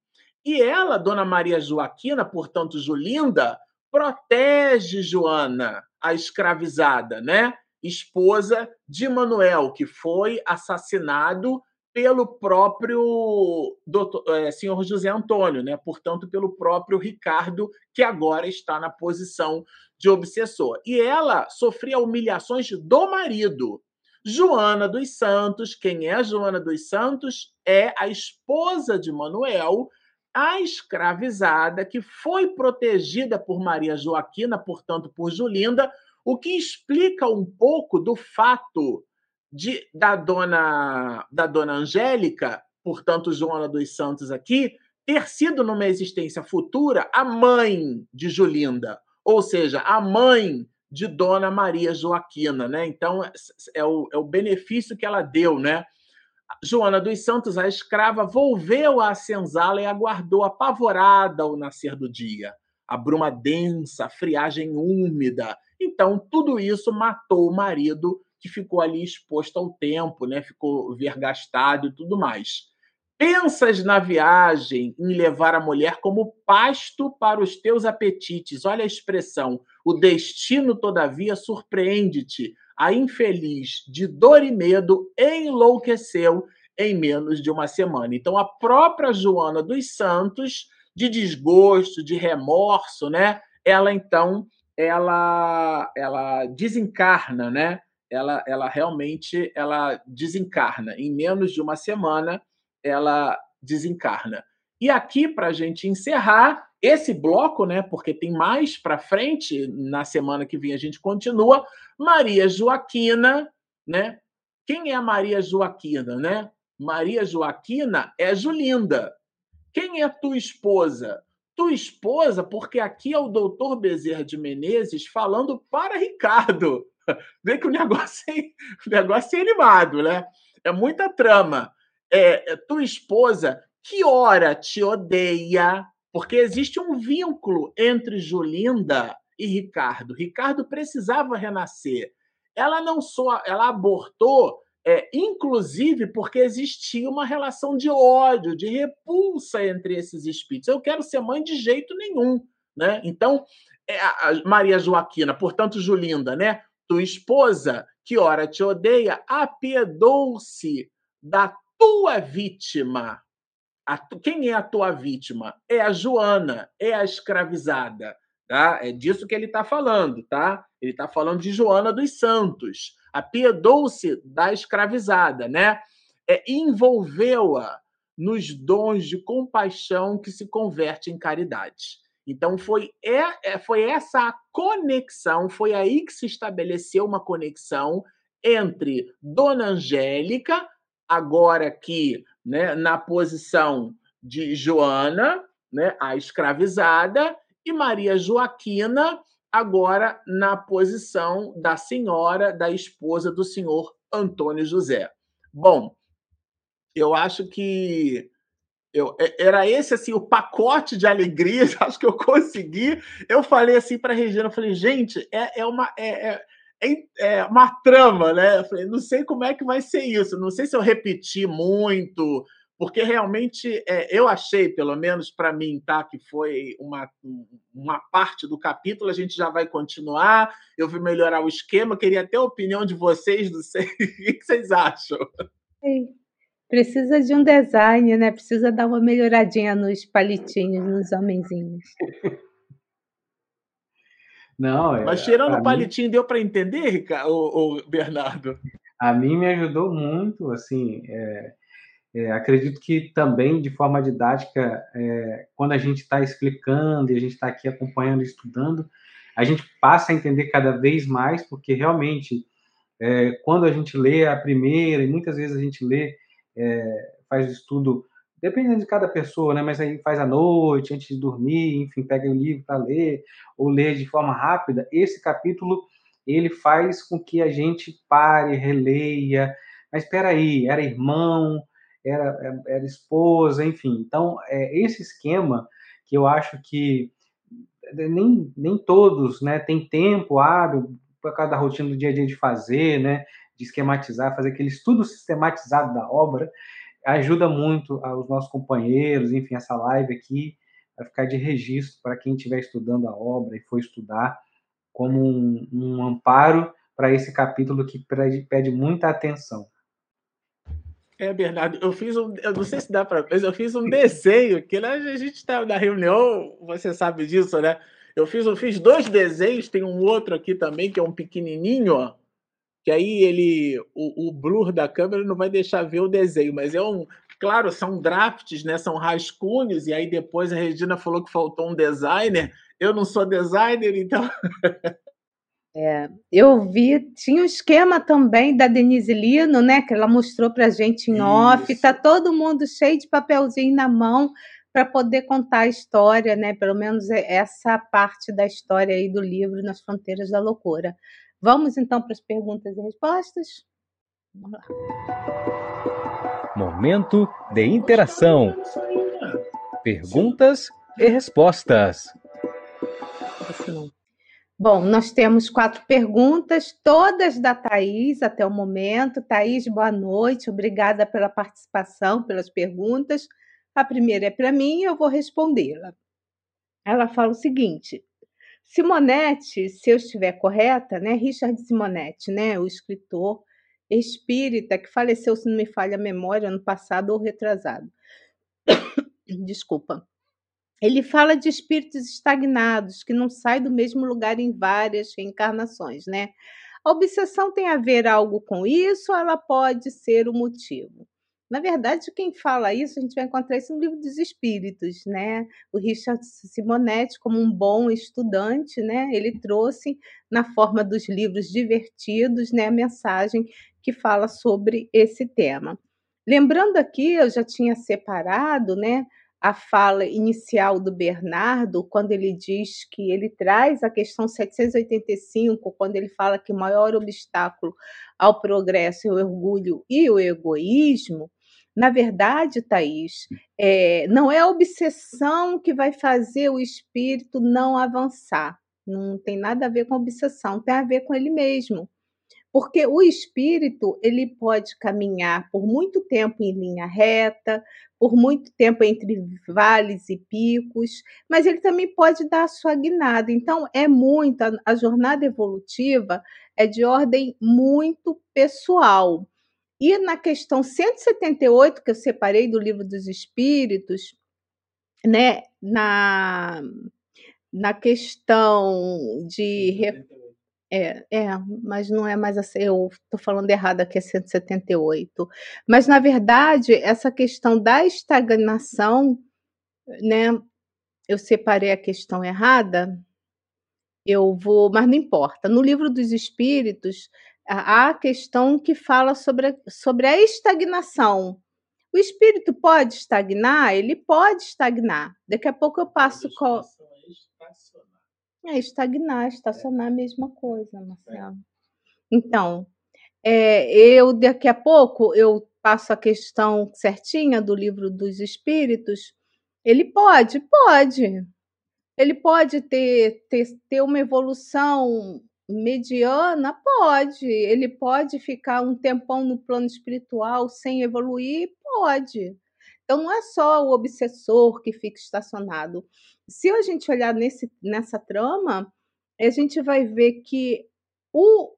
Speaker 2: E ela, Dona Maria Joaquina, portanto, Julinda, protege Joana, a escravizada, né? Esposa de Manuel, que foi assassinado pelo próprio doutor, é, senhor José Antônio, né? portanto, pelo próprio Ricardo, que agora está na posição de obsessor. E ela sofria humilhações do marido. Joana dos Santos, quem é Joana dos Santos? É a esposa de Manuel, a escravizada que foi protegida por Maria Joaquina, portanto, por Julinda, o que explica um pouco do fato de, da dona da dona Angélica, portanto Joana dos Santos aqui, ter sido numa existência futura a mãe de Julinda, ou seja, a mãe de Dona Maria Joaquina, né? Então é o, é o benefício que ela deu, né? Joana dos Santos, a escrava, volveu à senzala e aguardou apavorada o nascer do dia. A bruma densa, a friagem úmida. Então, tudo isso matou o marido, que ficou ali exposto ao tempo, né? ficou vergastado e tudo mais. Pensas na viagem em levar a mulher como pasto para os teus apetites. Olha a expressão. O destino, todavia, surpreende-te. A infeliz, de dor e medo, enlouqueceu em menos de uma semana. Então, a própria Joana dos Santos, de desgosto, de remorso, né? Ela então, ela, ela desencarna, né? Ela, ela realmente, ela desencarna em menos de uma semana ela desencarna. E aqui, para a gente encerrar esse bloco, né? Porque tem mais para frente, na semana que vem a gente continua. Maria Joaquina, né? Quem é a Maria Joaquina, né? Maria Joaquina é Julinda. Quem é tua esposa? Tua esposa, porque aqui é o doutor Bezerra de Menezes falando para Ricardo. Vê que o negócio é, o negócio é animado, né? É muita trama é, é, tua esposa, que hora te odeia? Porque existe um vínculo entre Julinda e Ricardo. Ricardo precisava renascer. Ela não só, ela abortou, é, inclusive porque existia uma relação de ódio, de repulsa entre esses espíritos. Eu quero ser mãe de jeito nenhum, né? Então, é, Maria Joaquina, portanto, Julinda, né? Tua esposa, que ora te odeia, apiedou-se da tua vítima. A, quem é a tua vítima? É a Joana, é a escravizada. Tá? É disso que ele está falando, tá? Ele está falando de Joana dos Santos. Apiedou-se da escravizada, né? É, envolveu-a nos dons de compaixão que se converte em caridade. Então foi, é, foi essa conexão, foi aí que se estabeleceu uma conexão entre Dona Angélica, agora aqui né, na posição de Joana, né, a escravizada, e Maria Joaquina, agora na posição da senhora, da esposa do senhor Antônio José. Bom, eu acho que eu, era esse assim o pacote de alegrias, acho que eu consegui. Eu falei assim para a Regina, eu falei, gente, é, é uma é, é é uma trama, né? Eu falei, não sei como é que vai ser isso, não sei se eu repeti muito, porque realmente é, eu achei, pelo menos para mim, tá, que foi uma, uma parte do capítulo, a gente já vai continuar, eu vou melhorar o esquema, queria até a opinião de vocês, não sei, o que vocês acham?
Speaker 3: Sim. Precisa de um design, né? Precisa dar uma melhoradinha nos palitinhos, nos homenzinhos.
Speaker 2: Não, é, Mas tirando o palitinho, mim, deu para entender, Ricardo, o, o, Bernardo?
Speaker 4: A mim me ajudou muito, assim, é, é, acredito que também de forma didática, é, quando a gente está explicando e a gente está aqui acompanhando, estudando, a gente passa a entender cada vez mais, porque realmente, é, quando a gente lê a primeira, e muitas vezes a gente lê, é, faz estudo dependendo de cada pessoa, né? Mas aí faz à noite, antes de dormir, enfim, pega o livro para ler ou ler de forma rápida. Esse capítulo ele faz com que a gente pare, releia. Mas espera aí, era irmão, era, era esposa, enfim. Então, é esse esquema que eu acho que nem, nem todos né, têm tempo hábil por causa da rotina do dia a dia de fazer, né, de esquematizar, fazer aquele estudo sistematizado da obra ajuda muito os nossos companheiros, enfim, essa live aqui vai ficar de registro para quem estiver estudando a obra e for estudar, como um, um amparo para esse capítulo que pede, muita atenção.
Speaker 2: É, Bernardo, eu fiz um. Eu não sei se dá para. Mas eu fiz um desenho, que né, a gente está na reunião, você sabe disso, né? Eu fiz, eu fiz dois desenhos, tem um outro aqui também, que é um pequenininho, ó que aí ele o, o blur da câmera não vai deixar ver o desenho, mas é um claro, são drafts, né? São rascunhos e aí depois a Regina falou que faltou um designer. Eu não sou designer, então
Speaker 3: É, eu vi, tinha um esquema também da Denise Lino, né? Que ela mostrou para gente em Isso. off. Tá todo mundo cheio de papelzinho na mão para poder contar a história, né? Pelo menos é essa parte da história aí do livro Nas Fronteiras da Loucura. Vamos então para as perguntas e respostas? Vamos lá.
Speaker 1: Momento de interação. Perguntas e respostas.
Speaker 3: Bom, nós temos quatro perguntas, todas da Thaís até o momento. Thaís, boa noite, obrigada pela participação, pelas perguntas. A primeira é para mim e eu vou respondê-la. Ela fala o seguinte: Simonetti, se eu estiver correta, né? Richard Simonetti, né? O escritor espírita que faleceu, se não me falha a memória, ano passado ou retrasado. Desculpa. Ele fala de espíritos estagnados, que não saem do mesmo lugar em várias reencarnações, né? A obsessão tem a ver algo com isso ou ela pode ser o motivo? Na verdade, quem fala isso, a gente vai encontrar isso no livro dos Espíritos, né? O Richard Simonetti, como um bom estudante, né? Ele trouxe na forma dos livros divertidos, né, a mensagem que fala sobre esse tema. Lembrando aqui, eu já tinha separado, né, a fala inicial do Bernardo, quando ele diz que ele traz a questão 785, quando ele fala que o maior obstáculo ao progresso é o orgulho e o egoísmo, na verdade, Thaís, é, não é a obsessão que vai fazer o espírito não avançar. Não tem nada a ver com obsessão, tem a ver com ele mesmo. Porque o espírito, ele pode caminhar por muito tempo em linha reta, por muito tempo entre vales e picos, mas ele também pode dar a sua guinada. Então, é muito, a, a jornada evolutiva é de ordem muito pessoal. E na questão 178, que eu separei do livro dos Espíritos, né, na, na questão de. É, é, mas não é mais assim, eu estou falando errado aqui, é 178. Mas, na verdade, essa questão da estagnação, né? Eu separei a questão errada, eu vou, mas não importa. No livro dos Espíritos, a questão que fala sobre a, sobre a estagnação. O espírito pode estagnar? Ele pode estagnar. Daqui a pouco eu passo. com é estagnar, estacionar a mesma coisa, Marcelo. Então, é, eu daqui a pouco eu passo a questão certinha do livro dos espíritos. Ele pode, pode. Ele pode ter, ter, ter uma evolução mediana, pode. Ele pode ficar um tempão no plano espiritual sem evoluir, pode. Então não é só o obsessor que fica estacionado se a gente olhar nesse, nessa trama, a gente vai ver que o,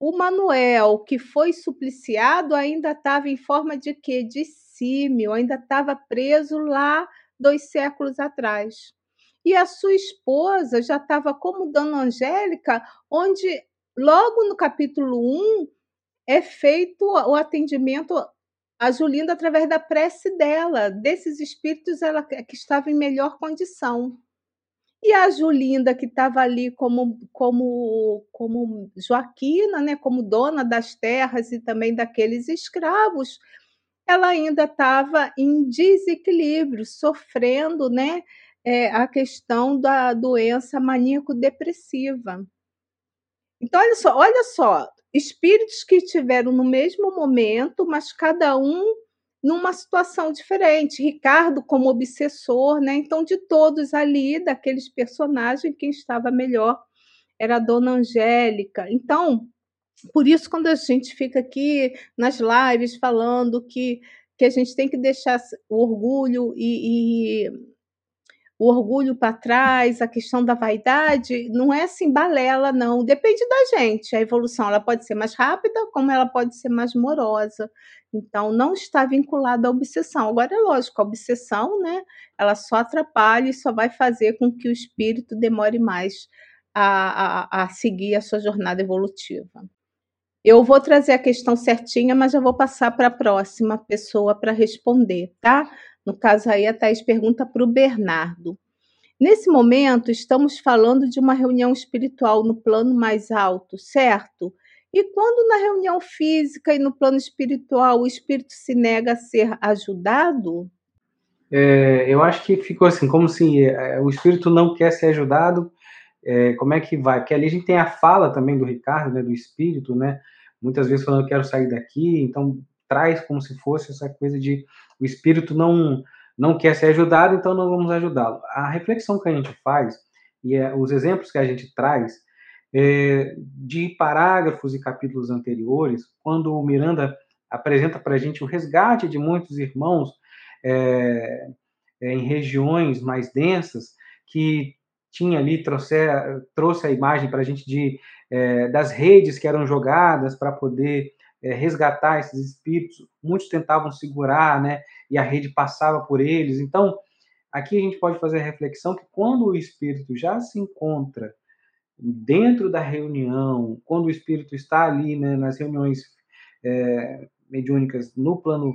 Speaker 3: o Manuel, que foi supliciado, ainda estava em forma de quê? De símio, ainda estava preso lá dois séculos atrás. E a sua esposa já estava como Dona Angélica, onde logo no capítulo 1 é feito o atendimento a Julinda através da prece dela, desses espíritos ela que estava em melhor condição. E a Julinda que estava ali como como como Joaquina, né, como dona das terras e também daqueles escravos, ela ainda estava em desequilíbrio, sofrendo, né, é, a questão da doença maníaco-depressiva. Então, olha só, olha só, espíritos que estiveram no mesmo momento, mas cada um numa situação diferente. Ricardo como obsessor, né? Então, de todos ali, daqueles personagens, quem estava melhor era a Dona Angélica. Então, por isso, quando a gente fica aqui nas lives falando que, que a gente tem que deixar o orgulho e, e o orgulho para trás, a questão da vaidade, não é assim balela, não. Depende da gente. A evolução ela pode ser mais rápida, como ela pode ser mais morosa. Então, não está vinculada à obsessão. Agora, é lógico, a obsessão, né, ela só atrapalha e só vai fazer com que o espírito demore mais a, a, a seguir a sua jornada evolutiva. Eu vou trazer a questão certinha, mas já vou passar para a próxima pessoa para responder, tá? No caso aí, a Thais pergunta para o Bernardo. Nesse momento, estamos falando de uma reunião espiritual no plano mais alto, certo? E quando na reunião física e no plano espiritual o espírito se nega a ser ajudado?
Speaker 4: É, eu acho que ficou assim, como se é, o espírito não quer ser ajudado, é, como é que vai? Porque ali a gente tem a fala também do Ricardo, né, do espírito, né? Muitas vezes falando, eu quero sair daqui, então traz como se fosse essa coisa de o espírito não não quer ser ajudado, então não vamos ajudá-lo. A reflexão que a gente faz e é, os exemplos que a gente traz é, de parágrafos e capítulos anteriores, quando o Miranda apresenta para a gente o resgate de muitos irmãos é, é, em regiões mais densas que tinha ali trouxe, trouxe a imagem para a gente de é, das redes que eram jogadas para poder é, resgatar esses espíritos. Muitos tentavam segurar, né? E a rede passava por eles. Então, aqui a gente pode fazer a reflexão que quando o espírito já se encontra dentro da reunião, quando o espírito está ali, né, nas reuniões é, mediúnicas no plano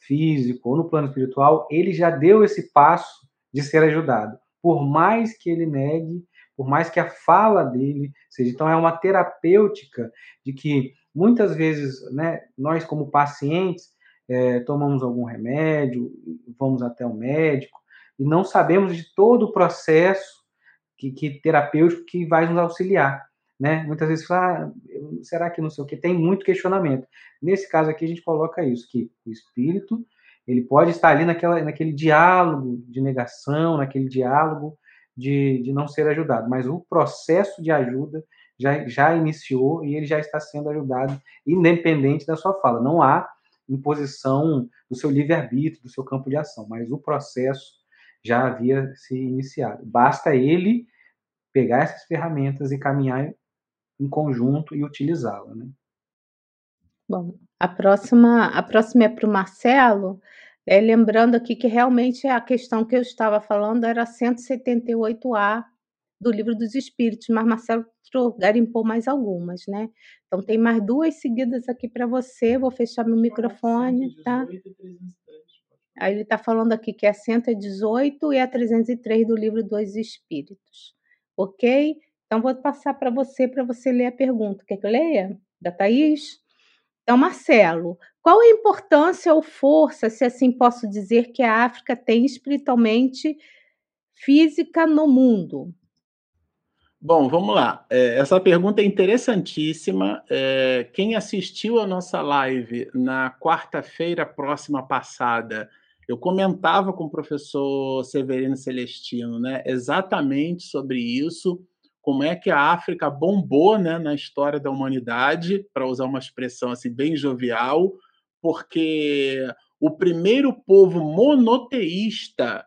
Speaker 4: físico ou no plano espiritual, ele já deu esse passo de ser ajudado. Por mais que ele negue, por mais que a fala dele seja. Então, é uma terapêutica de que muitas vezes, né, nós, como pacientes, é, tomamos algum remédio, vamos até o médico, e não sabemos de todo o processo que, que terapêutico que vai nos auxiliar né? Muitas vezes fala, ah, será que não sei o que? Tem muito questionamento. Nesse caso aqui a gente coloca isso, que o espírito ele pode estar ali naquela, naquele diálogo de negação, naquele diálogo de, de não ser ajudado, mas o processo de ajuda já, já iniciou e ele já está sendo ajudado, independente da sua fala. Não há imposição do seu livre-arbítrio, do seu campo de ação, mas o processo já havia se iniciado. Basta ele pegar essas ferramentas e caminhar em conjunto e utilizá-la. Né?
Speaker 3: Bom, a próxima, a próxima é para o Marcelo. É, lembrando aqui que realmente a questão que eu estava falando era 178A do Livro dos Espíritos, mas Marcelo garimpou mais algumas, né? Então tem mais duas seguidas aqui para você. Vou fechar meu microfone, tá? Aí ele está falando aqui que é a 118 e a 303 do Livro dos Espíritos. Ok? Então, vou passar para você, para você ler a pergunta. Quer que eu leia? Da Thaís? Então, Marcelo, qual a importância ou força, se assim posso dizer, que a África tem espiritualmente física no mundo?
Speaker 2: Bom, vamos lá. É, essa pergunta é interessantíssima. É, quem assistiu a nossa live na quarta-feira próxima passada, eu comentava com o professor Severino Celestino né, exatamente sobre isso como é que a África bombou né, na história da humanidade, para usar uma expressão assim bem jovial, porque o primeiro povo monoteísta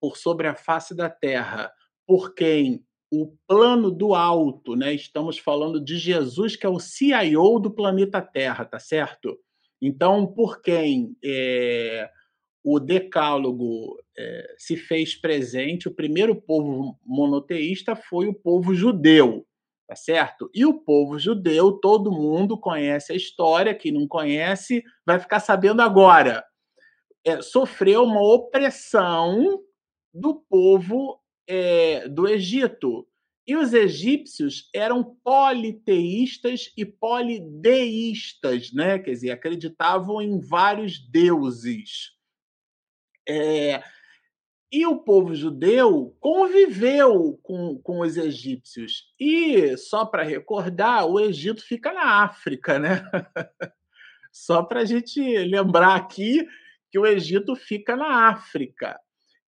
Speaker 2: por sobre a face da Terra, por quem o plano do alto, né? Estamos falando de Jesus, que é o CIO do planeta Terra, tá certo? Então, por quem é, o Decálogo é, se fez presente, o primeiro povo monoteísta foi o povo judeu, tá certo? E o povo judeu, todo mundo conhece a história, quem não conhece vai ficar sabendo agora. É, sofreu uma opressão do povo é, do Egito. E os egípcios eram politeístas e polideístas, né? quer dizer, acreditavam em vários deuses. É, e o povo judeu conviveu com, com os egípcios. E, só para recordar, o Egito fica na África, né? só para a gente lembrar aqui que o Egito fica na África.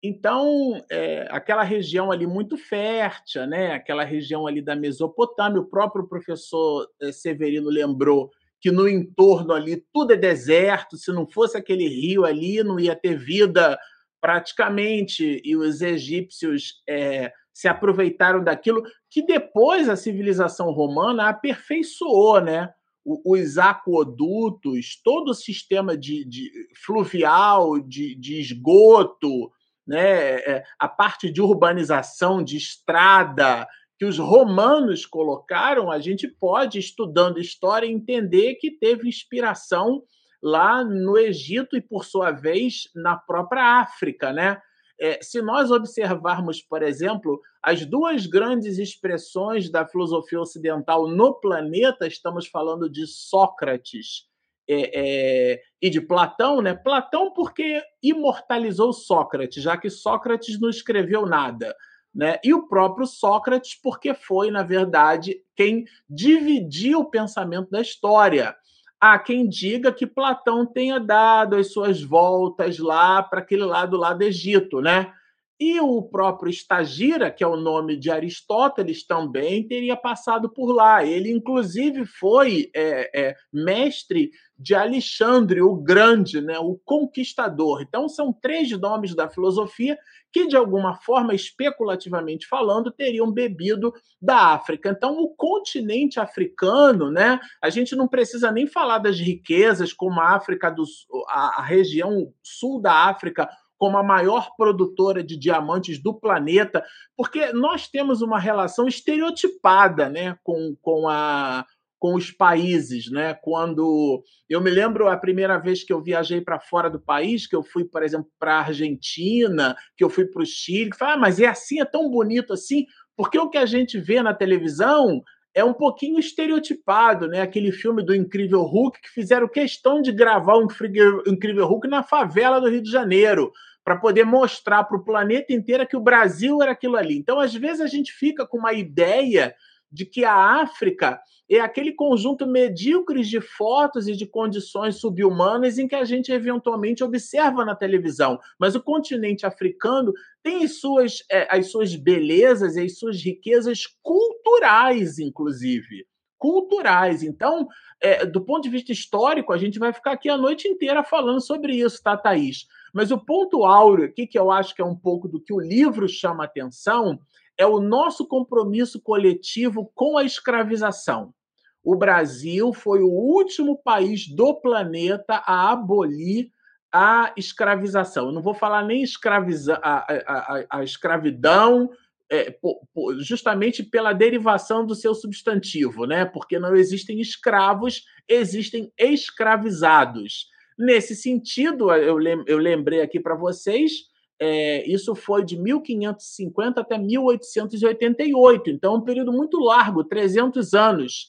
Speaker 2: Então, é, aquela região ali muito fértil, né? aquela região ali da Mesopotâmia, o próprio professor é, Severino lembrou que no entorno ali tudo é deserto, se não fosse aquele rio ali, não ia ter vida praticamente, e os egípcios é, se aproveitaram daquilo que depois a civilização romana aperfeiçoou, né? Os aquodutos, todo o sistema de, de fluvial, de, de esgoto, né? É, a parte de urbanização, de estrada, que os romanos colocaram, a gente pode, estudando história, entender que teve inspiração lá no Egito e, por sua vez, na própria África. Né? É, se nós observarmos, por exemplo, as duas grandes expressões da filosofia ocidental no planeta, estamos falando de Sócrates é, é, e de Platão, né? Platão porque imortalizou Sócrates, já que Sócrates não escreveu nada. Né? E o próprio Sócrates, porque foi, na verdade, quem dividiu o pensamento da história. Há quem diga que Platão tenha dado as suas voltas lá para aquele lado lá do Egito, né? E o próprio Estagira, que é o nome de Aristóteles, também teria passado por lá. Ele, inclusive, foi é, é, mestre de Alexandre o Grande, né, o Conquistador. Então, são três nomes da filosofia que, de alguma forma, especulativamente falando, teriam bebido da África. Então, o continente africano, né, a gente não precisa nem falar das riquezas, como a África do a, a região sul da África como a maior produtora de diamantes do planeta, porque nós temos uma relação estereotipada né, com, com, a, com os países. Né? Quando eu me lembro a primeira vez que eu viajei para fora do país, que eu fui, por exemplo, para a Argentina, que eu fui para o Chile, que falei, ah, mas é assim, é tão bonito assim, porque o que a gente vê na televisão é um pouquinho estereotipado, né? Aquele filme do Incrível Hulk que fizeram questão de gravar um Incrível Hulk na favela do Rio de Janeiro para poder mostrar para o planeta inteiro que o Brasil era aquilo ali. Então, às vezes, a gente fica com uma ideia de que a África é aquele conjunto medíocre de fotos e de condições subhumanas em que a gente eventualmente observa na televisão. Mas o continente africano tem as suas, é, as suas belezas e as suas riquezas culturais, inclusive. Culturais. Então, é, do ponto de vista histórico, a gente vai ficar aqui a noite inteira falando sobre isso, tá, Thaís? Mas o ponto áureo aqui, que eu acho que é um pouco do que o livro chama atenção, é o nosso compromisso coletivo com a escravização. O Brasil foi o último país do planeta a abolir a escravização. Eu não vou falar nem escraviza a, a, a, escravidão, é, justamente pela derivação do seu substantivo, né? Porque não existem escravos, existem escravizados. Nesse sentido, eu, eu lembrei aqui para vocês, é, isso foi de 1550 até 1888, então um período muito largo 300 anos.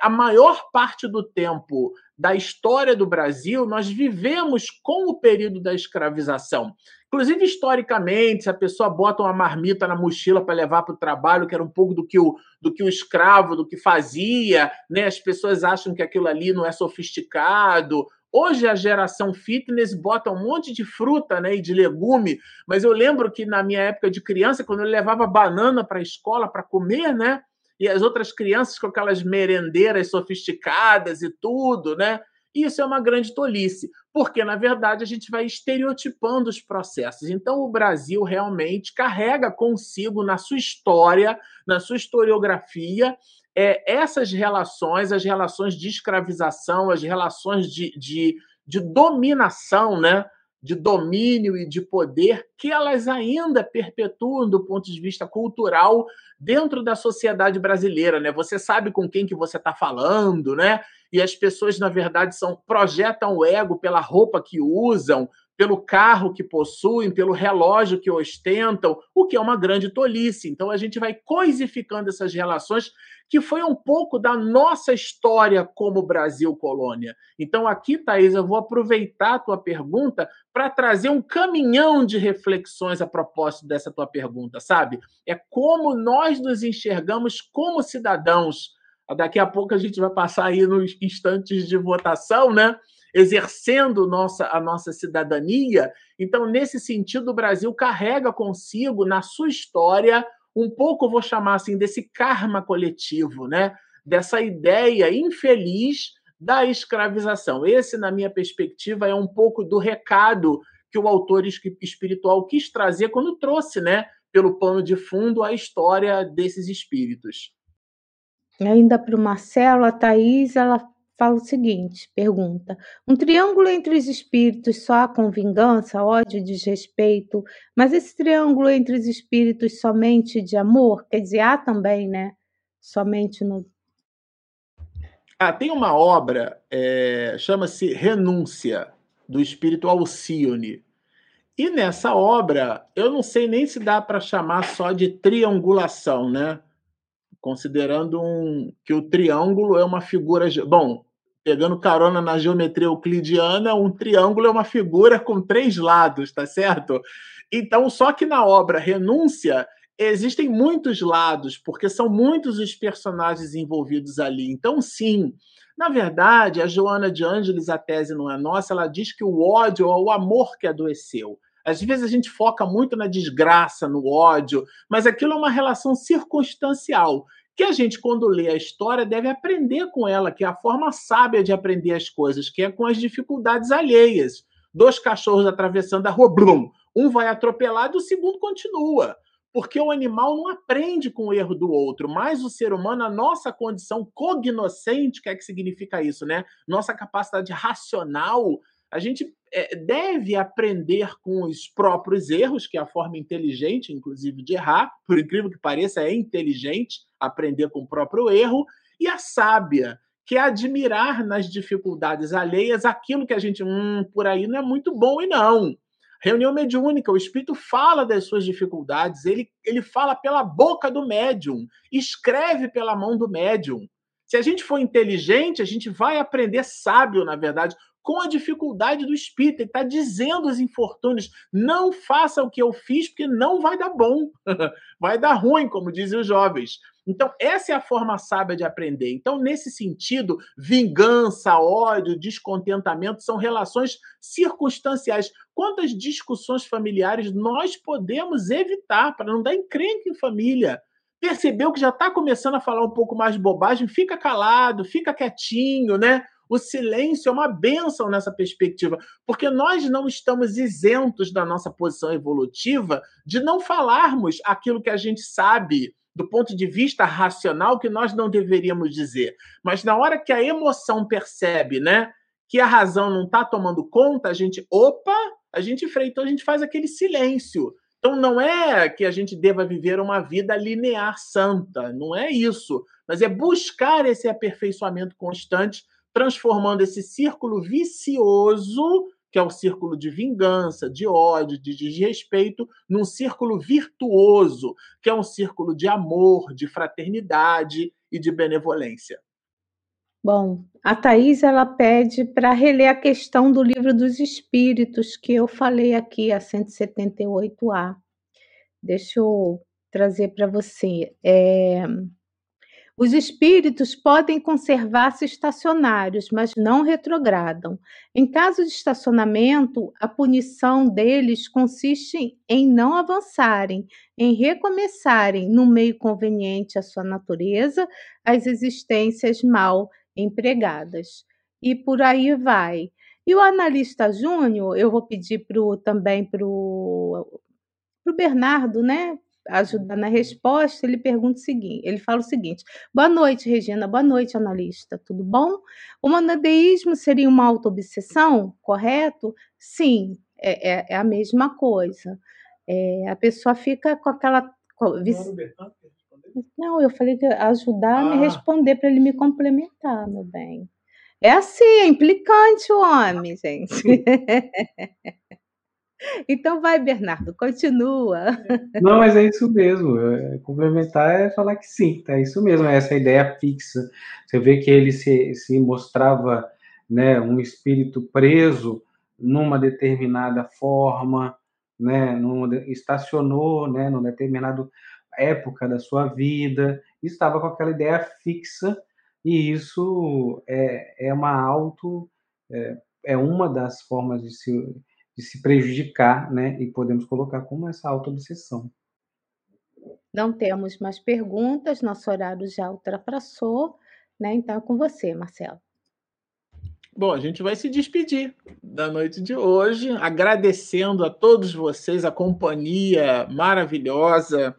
Speaker 2: A maior parte do tempo da história do Brasil, nós vivemos com o período da escravização. Inclusive, historicamente, se a pessoa bota uma marmita na mochila para levar para o trabalho, que era um pouco do que o, do que o escravo, do que fazia, né? as pessoas acham que aquilo ali não é sofisticado, Hoje a geração fitness bota um monte de fruta né, e de legume, mas eu lembro que na minha época de criança, quando eu levava banana para a escola para comer, né? E as outras crianças com aquelas merendeiras sofisticadas e tudo, né? Isso é uma grande tolice, porque na verdade a gente vai estereotipando os processos. Então o Brasil realmente carrega consigo na sua história, na sua historiografia, é, essas relações, as relações de escravização, as relações de, de, de dominação, né? de domínio e de poder que elas ainda perpetuam do ponto de vista cultural dentro da sociedade brasileira, né? Você sabe com quem que você está falando, né? E as pessoas na verdade são projetam o ego pela roupa que usam, pelo carro que possuem, pelo relógio que ostentam, o que é uma grande tolice. Então a gente vai coisificando essas relações que foi um pouco da nossa história como Brasil colônia. Então, aqui, Thaís, eu vou aproveitar a tua pergunta para trazer um caminhão de reflexões a propósito dessa tua pergunta, sabe? É como nós nos enxergamos como cidadãos. Daqui a pouco a gente vai passar aí nos instantes de votação, né? Exercendo nossa, a nossa cidadania. Então, nesse sentido, o Brasil carrega consigo, na sua história, um pouco, vou chamar assim, desse karma coletivo, né? dessa ideia infeliz da escravização. Esse, na minha perspectiva, é um pouco do recado que o autor espiritual quis trazer quando trouxe, né, pelo pano de fundo, a história desses espíritos.
Speaker 3: Ainda para o Marcelo, a Thaís, ela fala o seguinte: pergunta: um triângulo entre os espíritos só há com vingança, ódio e desrespeito, mas esse triângulo entre os espíritos somente de amor? Quer dizer, há também, né? Somente no.
Speaker 2: Ah, tem uma obra, é, chama-se Renúncia, do espírito Alcione. E nessa obra, eu não sei nem se dá para chamar só de triangulação, né? Considerando um, que o triângulo é uma figura. Bom, pegando carona na geometria euclidiana, um triângulo é uma figura com três lados, tá certo? Então, só que na obra Renúncia existem muitos lados, porque são muitos os personagens envolvidos ali. Então, sim, na verdade, a Joana de Ângeles, a tese não é nossa, ela diz que o ódio é o amor que adoeceu. Às vezes a gente foca muito na desgraça, no ódio, mas aquilo é uma relação circunstancial que a gente, quando lê a história, deve aprender com ela, que é a forma sábia de aprender as coisas, que é com as dificuldades alheias. Dois cachorros atravessando a rua, blum, um vai atropelado e o segundo continua. Porque o animal não aprende com o erro do outro, mas o ser humano, a nossa condição cognoscente, que é que significa isso, né? Nossa capacidade racional, a gente é, deve aprender com os próprios erros, que é a forma inteligente, inclusive, de errar. Por incrível que pareça, é inteligente aprender com o próprio erro. E a sábia, que é admirar nas dificuldades alheias aquilo que a gente, hum, por aí não é muito bom e não. Reunião mediúnica, o espírito fala das suas dificuldades, ele, ele fala pela boca do médium, escreve pela mão do médium. Se a gente for inteligente, a gente vai aprender sábio, na verdade, com a dificuldade do espírito. Ele está dizendo os infortúnios: não faça o que eu fiz, porque não vai dar bom, vai dar ruim, como dizem os jovens. Então, essa é a forma sábia de aprender. Então, nesse sentido, vingança, ódio, descontentamento são relações circunstanciais. Quantas discussões familiares nós podemos evitar para não dar encrenca em família? Percebeu que já está começando a falar um pouco mais de bobagem? Fica calado, fica quietinho, né? O silêncio é uma benção nessa perspectiva, porque nós não estamos isentos da nossa posição evolutiva de não falarmos aquilo que a gente sabe do ponto de vista racional que nós não deveríamos dizer. Mas na hora que a emoção percebe, né, que a razão não está tomando conta, a gente, opa, a gente freia, então a gente faz aquele silêncio. Então não é que a gente deva viver uma vida linear santa, não é isso, mas é buscar esse aperfeiçoamento constante transformando esse círculo vicioso, que é o círculo de vingança, de ódio, de desrespeito, num círculo virtuoso, que é um círculo de amor, de fraternidade e de benevolência.
Speaker 3: Bom, a Thais ela pede para reler a questão do livro dos espíritos que eu falei aqui, a 178A. Deixa eu trazer para você. É, os espíritos podem conservar-se estacionários, mas não retrogradam. Em caso de estacionamento, a punição deles consiste em não avançarem, em recomeçarem no meio conveniente à sua natureza as existências mal empregadas. E por aí vai. E o analista júnior, eu vou pedir pro, também para o Bernardo, né, ajudar na resposta, ele pergunta o seguinte, ele fala o seguinte: Boa noite, Regina, boa noite, analista, tudo bom? O monodeísmo seria uma autoobsessão, correto? Sim, é, é, é a mesma coisa. É, a pessoa fica com aquela. Não, eu falei que ajudar a me ah. responder para ele me complementar, meu bem. É assim, é implicante o homem, gente. Então vai, Bernardo, continua.
Speaker 4: Não, mas é isso mesmo. É, complementar é falar que sim, é isso mesmo, é essa ideia fixa. Você vê que ele se, se mostrava né, um espírito preso numa determinada forma, né, numa, estacionou né, numa determinada época da sua vida, estava com aquela ideia fixa, e isso é, é uma auto. É, é uma das formas de se de se prejudicar, né? E podemos colocar como essa autoobsessão.
Speaker 3: Não temos mais perguntas, nosso horário já ultrapassou, né? Então é com você, Marcelo.
Speaker 2: Bom, a gente vai se despedir da noite de hoje, agradecendo a todos vocês a companhia maravilhosa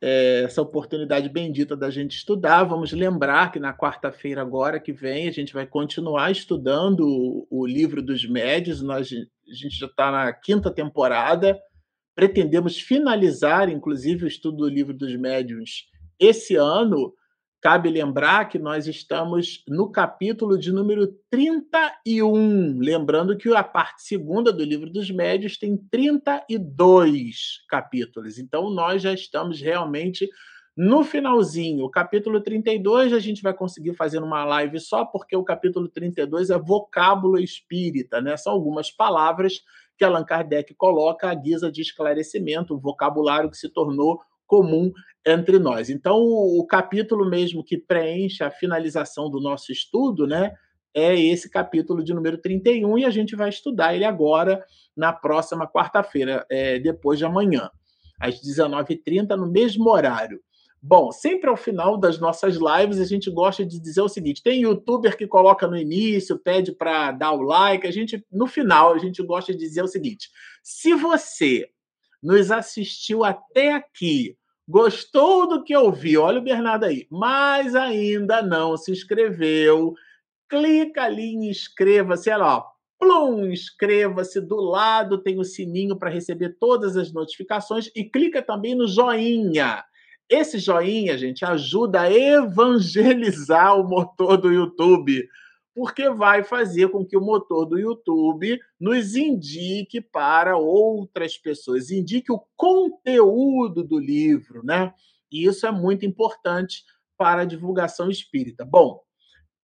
Speaker 2: é, essa oportunidade bendita da gente estudar. Vamos lembrar que na quarta-feira, agora que vem, a gente vai continuar estudando o, o livro dos médios. Nós, a gente já está na quinta temporada. Pretendemos finalizar, inclusive, o estudo do livro dos médios esse ano. Cabe lembrar que nós estamos no capítulo de número 31. Lembrando que a parte segunda do livro dos médios tem 32 capítulos. Então, nós já estamos realmente No finalzinho, o capítulo 32, a gente vai conseguir fazer uma live só, porque o capítulo 32 é vocábulo espírita, né? São algumas palavras que Allan Kardec coloca à guisa de esclarecimento, o vocabulário que se tornou comum entre nós. Então, o, capítulo mesmo que preenche a finalização do nosso estudo, né, é esse capítulo de número 31 e a gente vai estudar ele agora na próxima quarta-feira, é, depois de amanhã, às 19h30, no mesmo horário. Bom, sempre ao final das nossas lives a gente gosta de dizer o seguinte: tem youtuber que coloca no início, pede para dar o like. A gente, no final, a gente gosta de dizer o seguinte: se você nos assistiu até aqui, gostou do que ouviu, olha o Bernardo aí, mas ainda não se inscreveu, clica ali em inscreva-se, olha lá, plum, inscreva-se, do lado tem o sininho para receber todas as notificações e clica também no joinha. Esse joinha, gente, ajuda a evangelizar o motor do YouTube porque vai fazer com que o motor do YouTube nos indique para outras pessoas, indique o conteúdo do livro, né? E isso é muito importante para a divulgação espírita. Bom,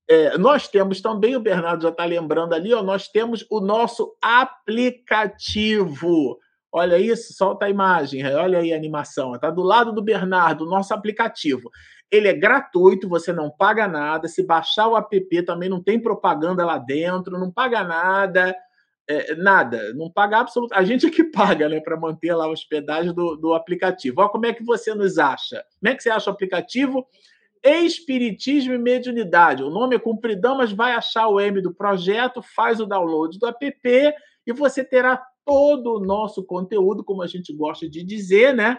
Speaker 2: é, nós temos também, o Bernardo já está lembrando ali, ó, nós temos o nosso aplicativo. Olha isso, solta a imagem, olha aí a animação. Está do lado do Bernardo, nosso aplicativo. Ele é gratuito, você não paga nada. Se baixar o app também não tem propaganda lá dentro, não paga nada. É, nada, não paga absolutamente. A gente é que paga, né, para manter lá a hospedagem do, do aplicativo. Olha como é que você nos acha. Como é que você acha o aplicativo? Espiritismo e Mediunidade. O nome é compridão, mas vai achar o M do projeto, faz o download do app e você terá todo o nosso conteúdo, como a gente gosta de dizer, né?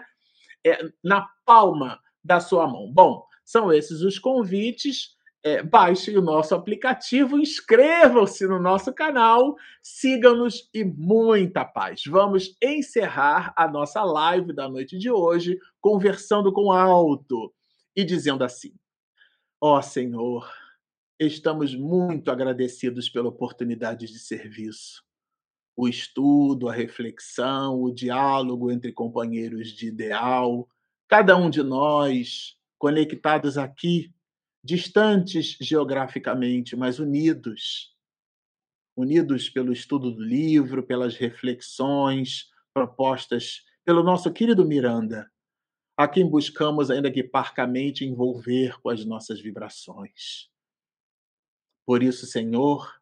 Speaker 2: É, na palma da sua mão. Bom, são esses os convites. É, baixem o nosso aplicativo, inscrevam-se no nosso canal, sigam-nos e muita paz. Vamos encerrar a nossa live da noite de hoje conversando com alto e dizendo assim: Ó oh, Senhor, estamos muito agradecidos pela oportunidade de serviço. O estudo, a reflexão, o diálogo entre companheiros de ideal, cada um de nós conectados aqui, distantes geograficamente, mas unidos. Unidos pelo estudo do livro, pelas reflexões propostas pelo nosso querido Miranda, a quem buscamos, ainda que parcamente, envolver com as nossas vibrações. Por isso, Senhor,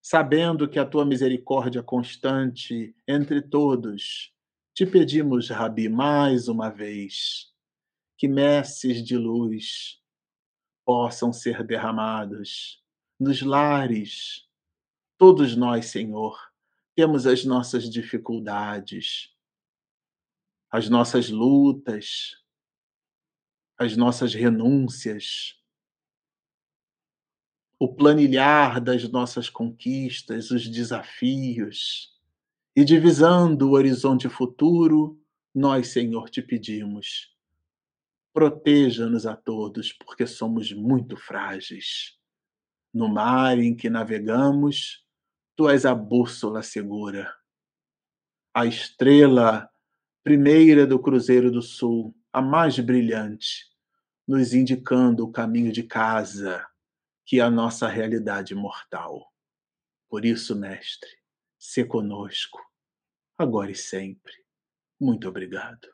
Speaker 2: sabendo que a tua misericórdia constante entre todos te pedimos, Rabi, mais uma vez, que messes de luz possam ser derramados nos lares. Todos nós, Senhor, temos as nossas dificuldades, as nossas lutas, as nossas renúncias, o planilhar das nossas conquistas, os desafios e divisando o horizonte futuro, nós, Senhor, te pedimos. Proteja-nos a todos, porque somos muito frágeis. No mar em que navegamos, tu és a bússola segura. A estrela primeira do Cruzeiro do Sul, a mais brilhante, nos indicando o caminho de casa, que é a nossa realidade mortal. Por isso, mestre, se conosco agora e sempre. Muito obrigado.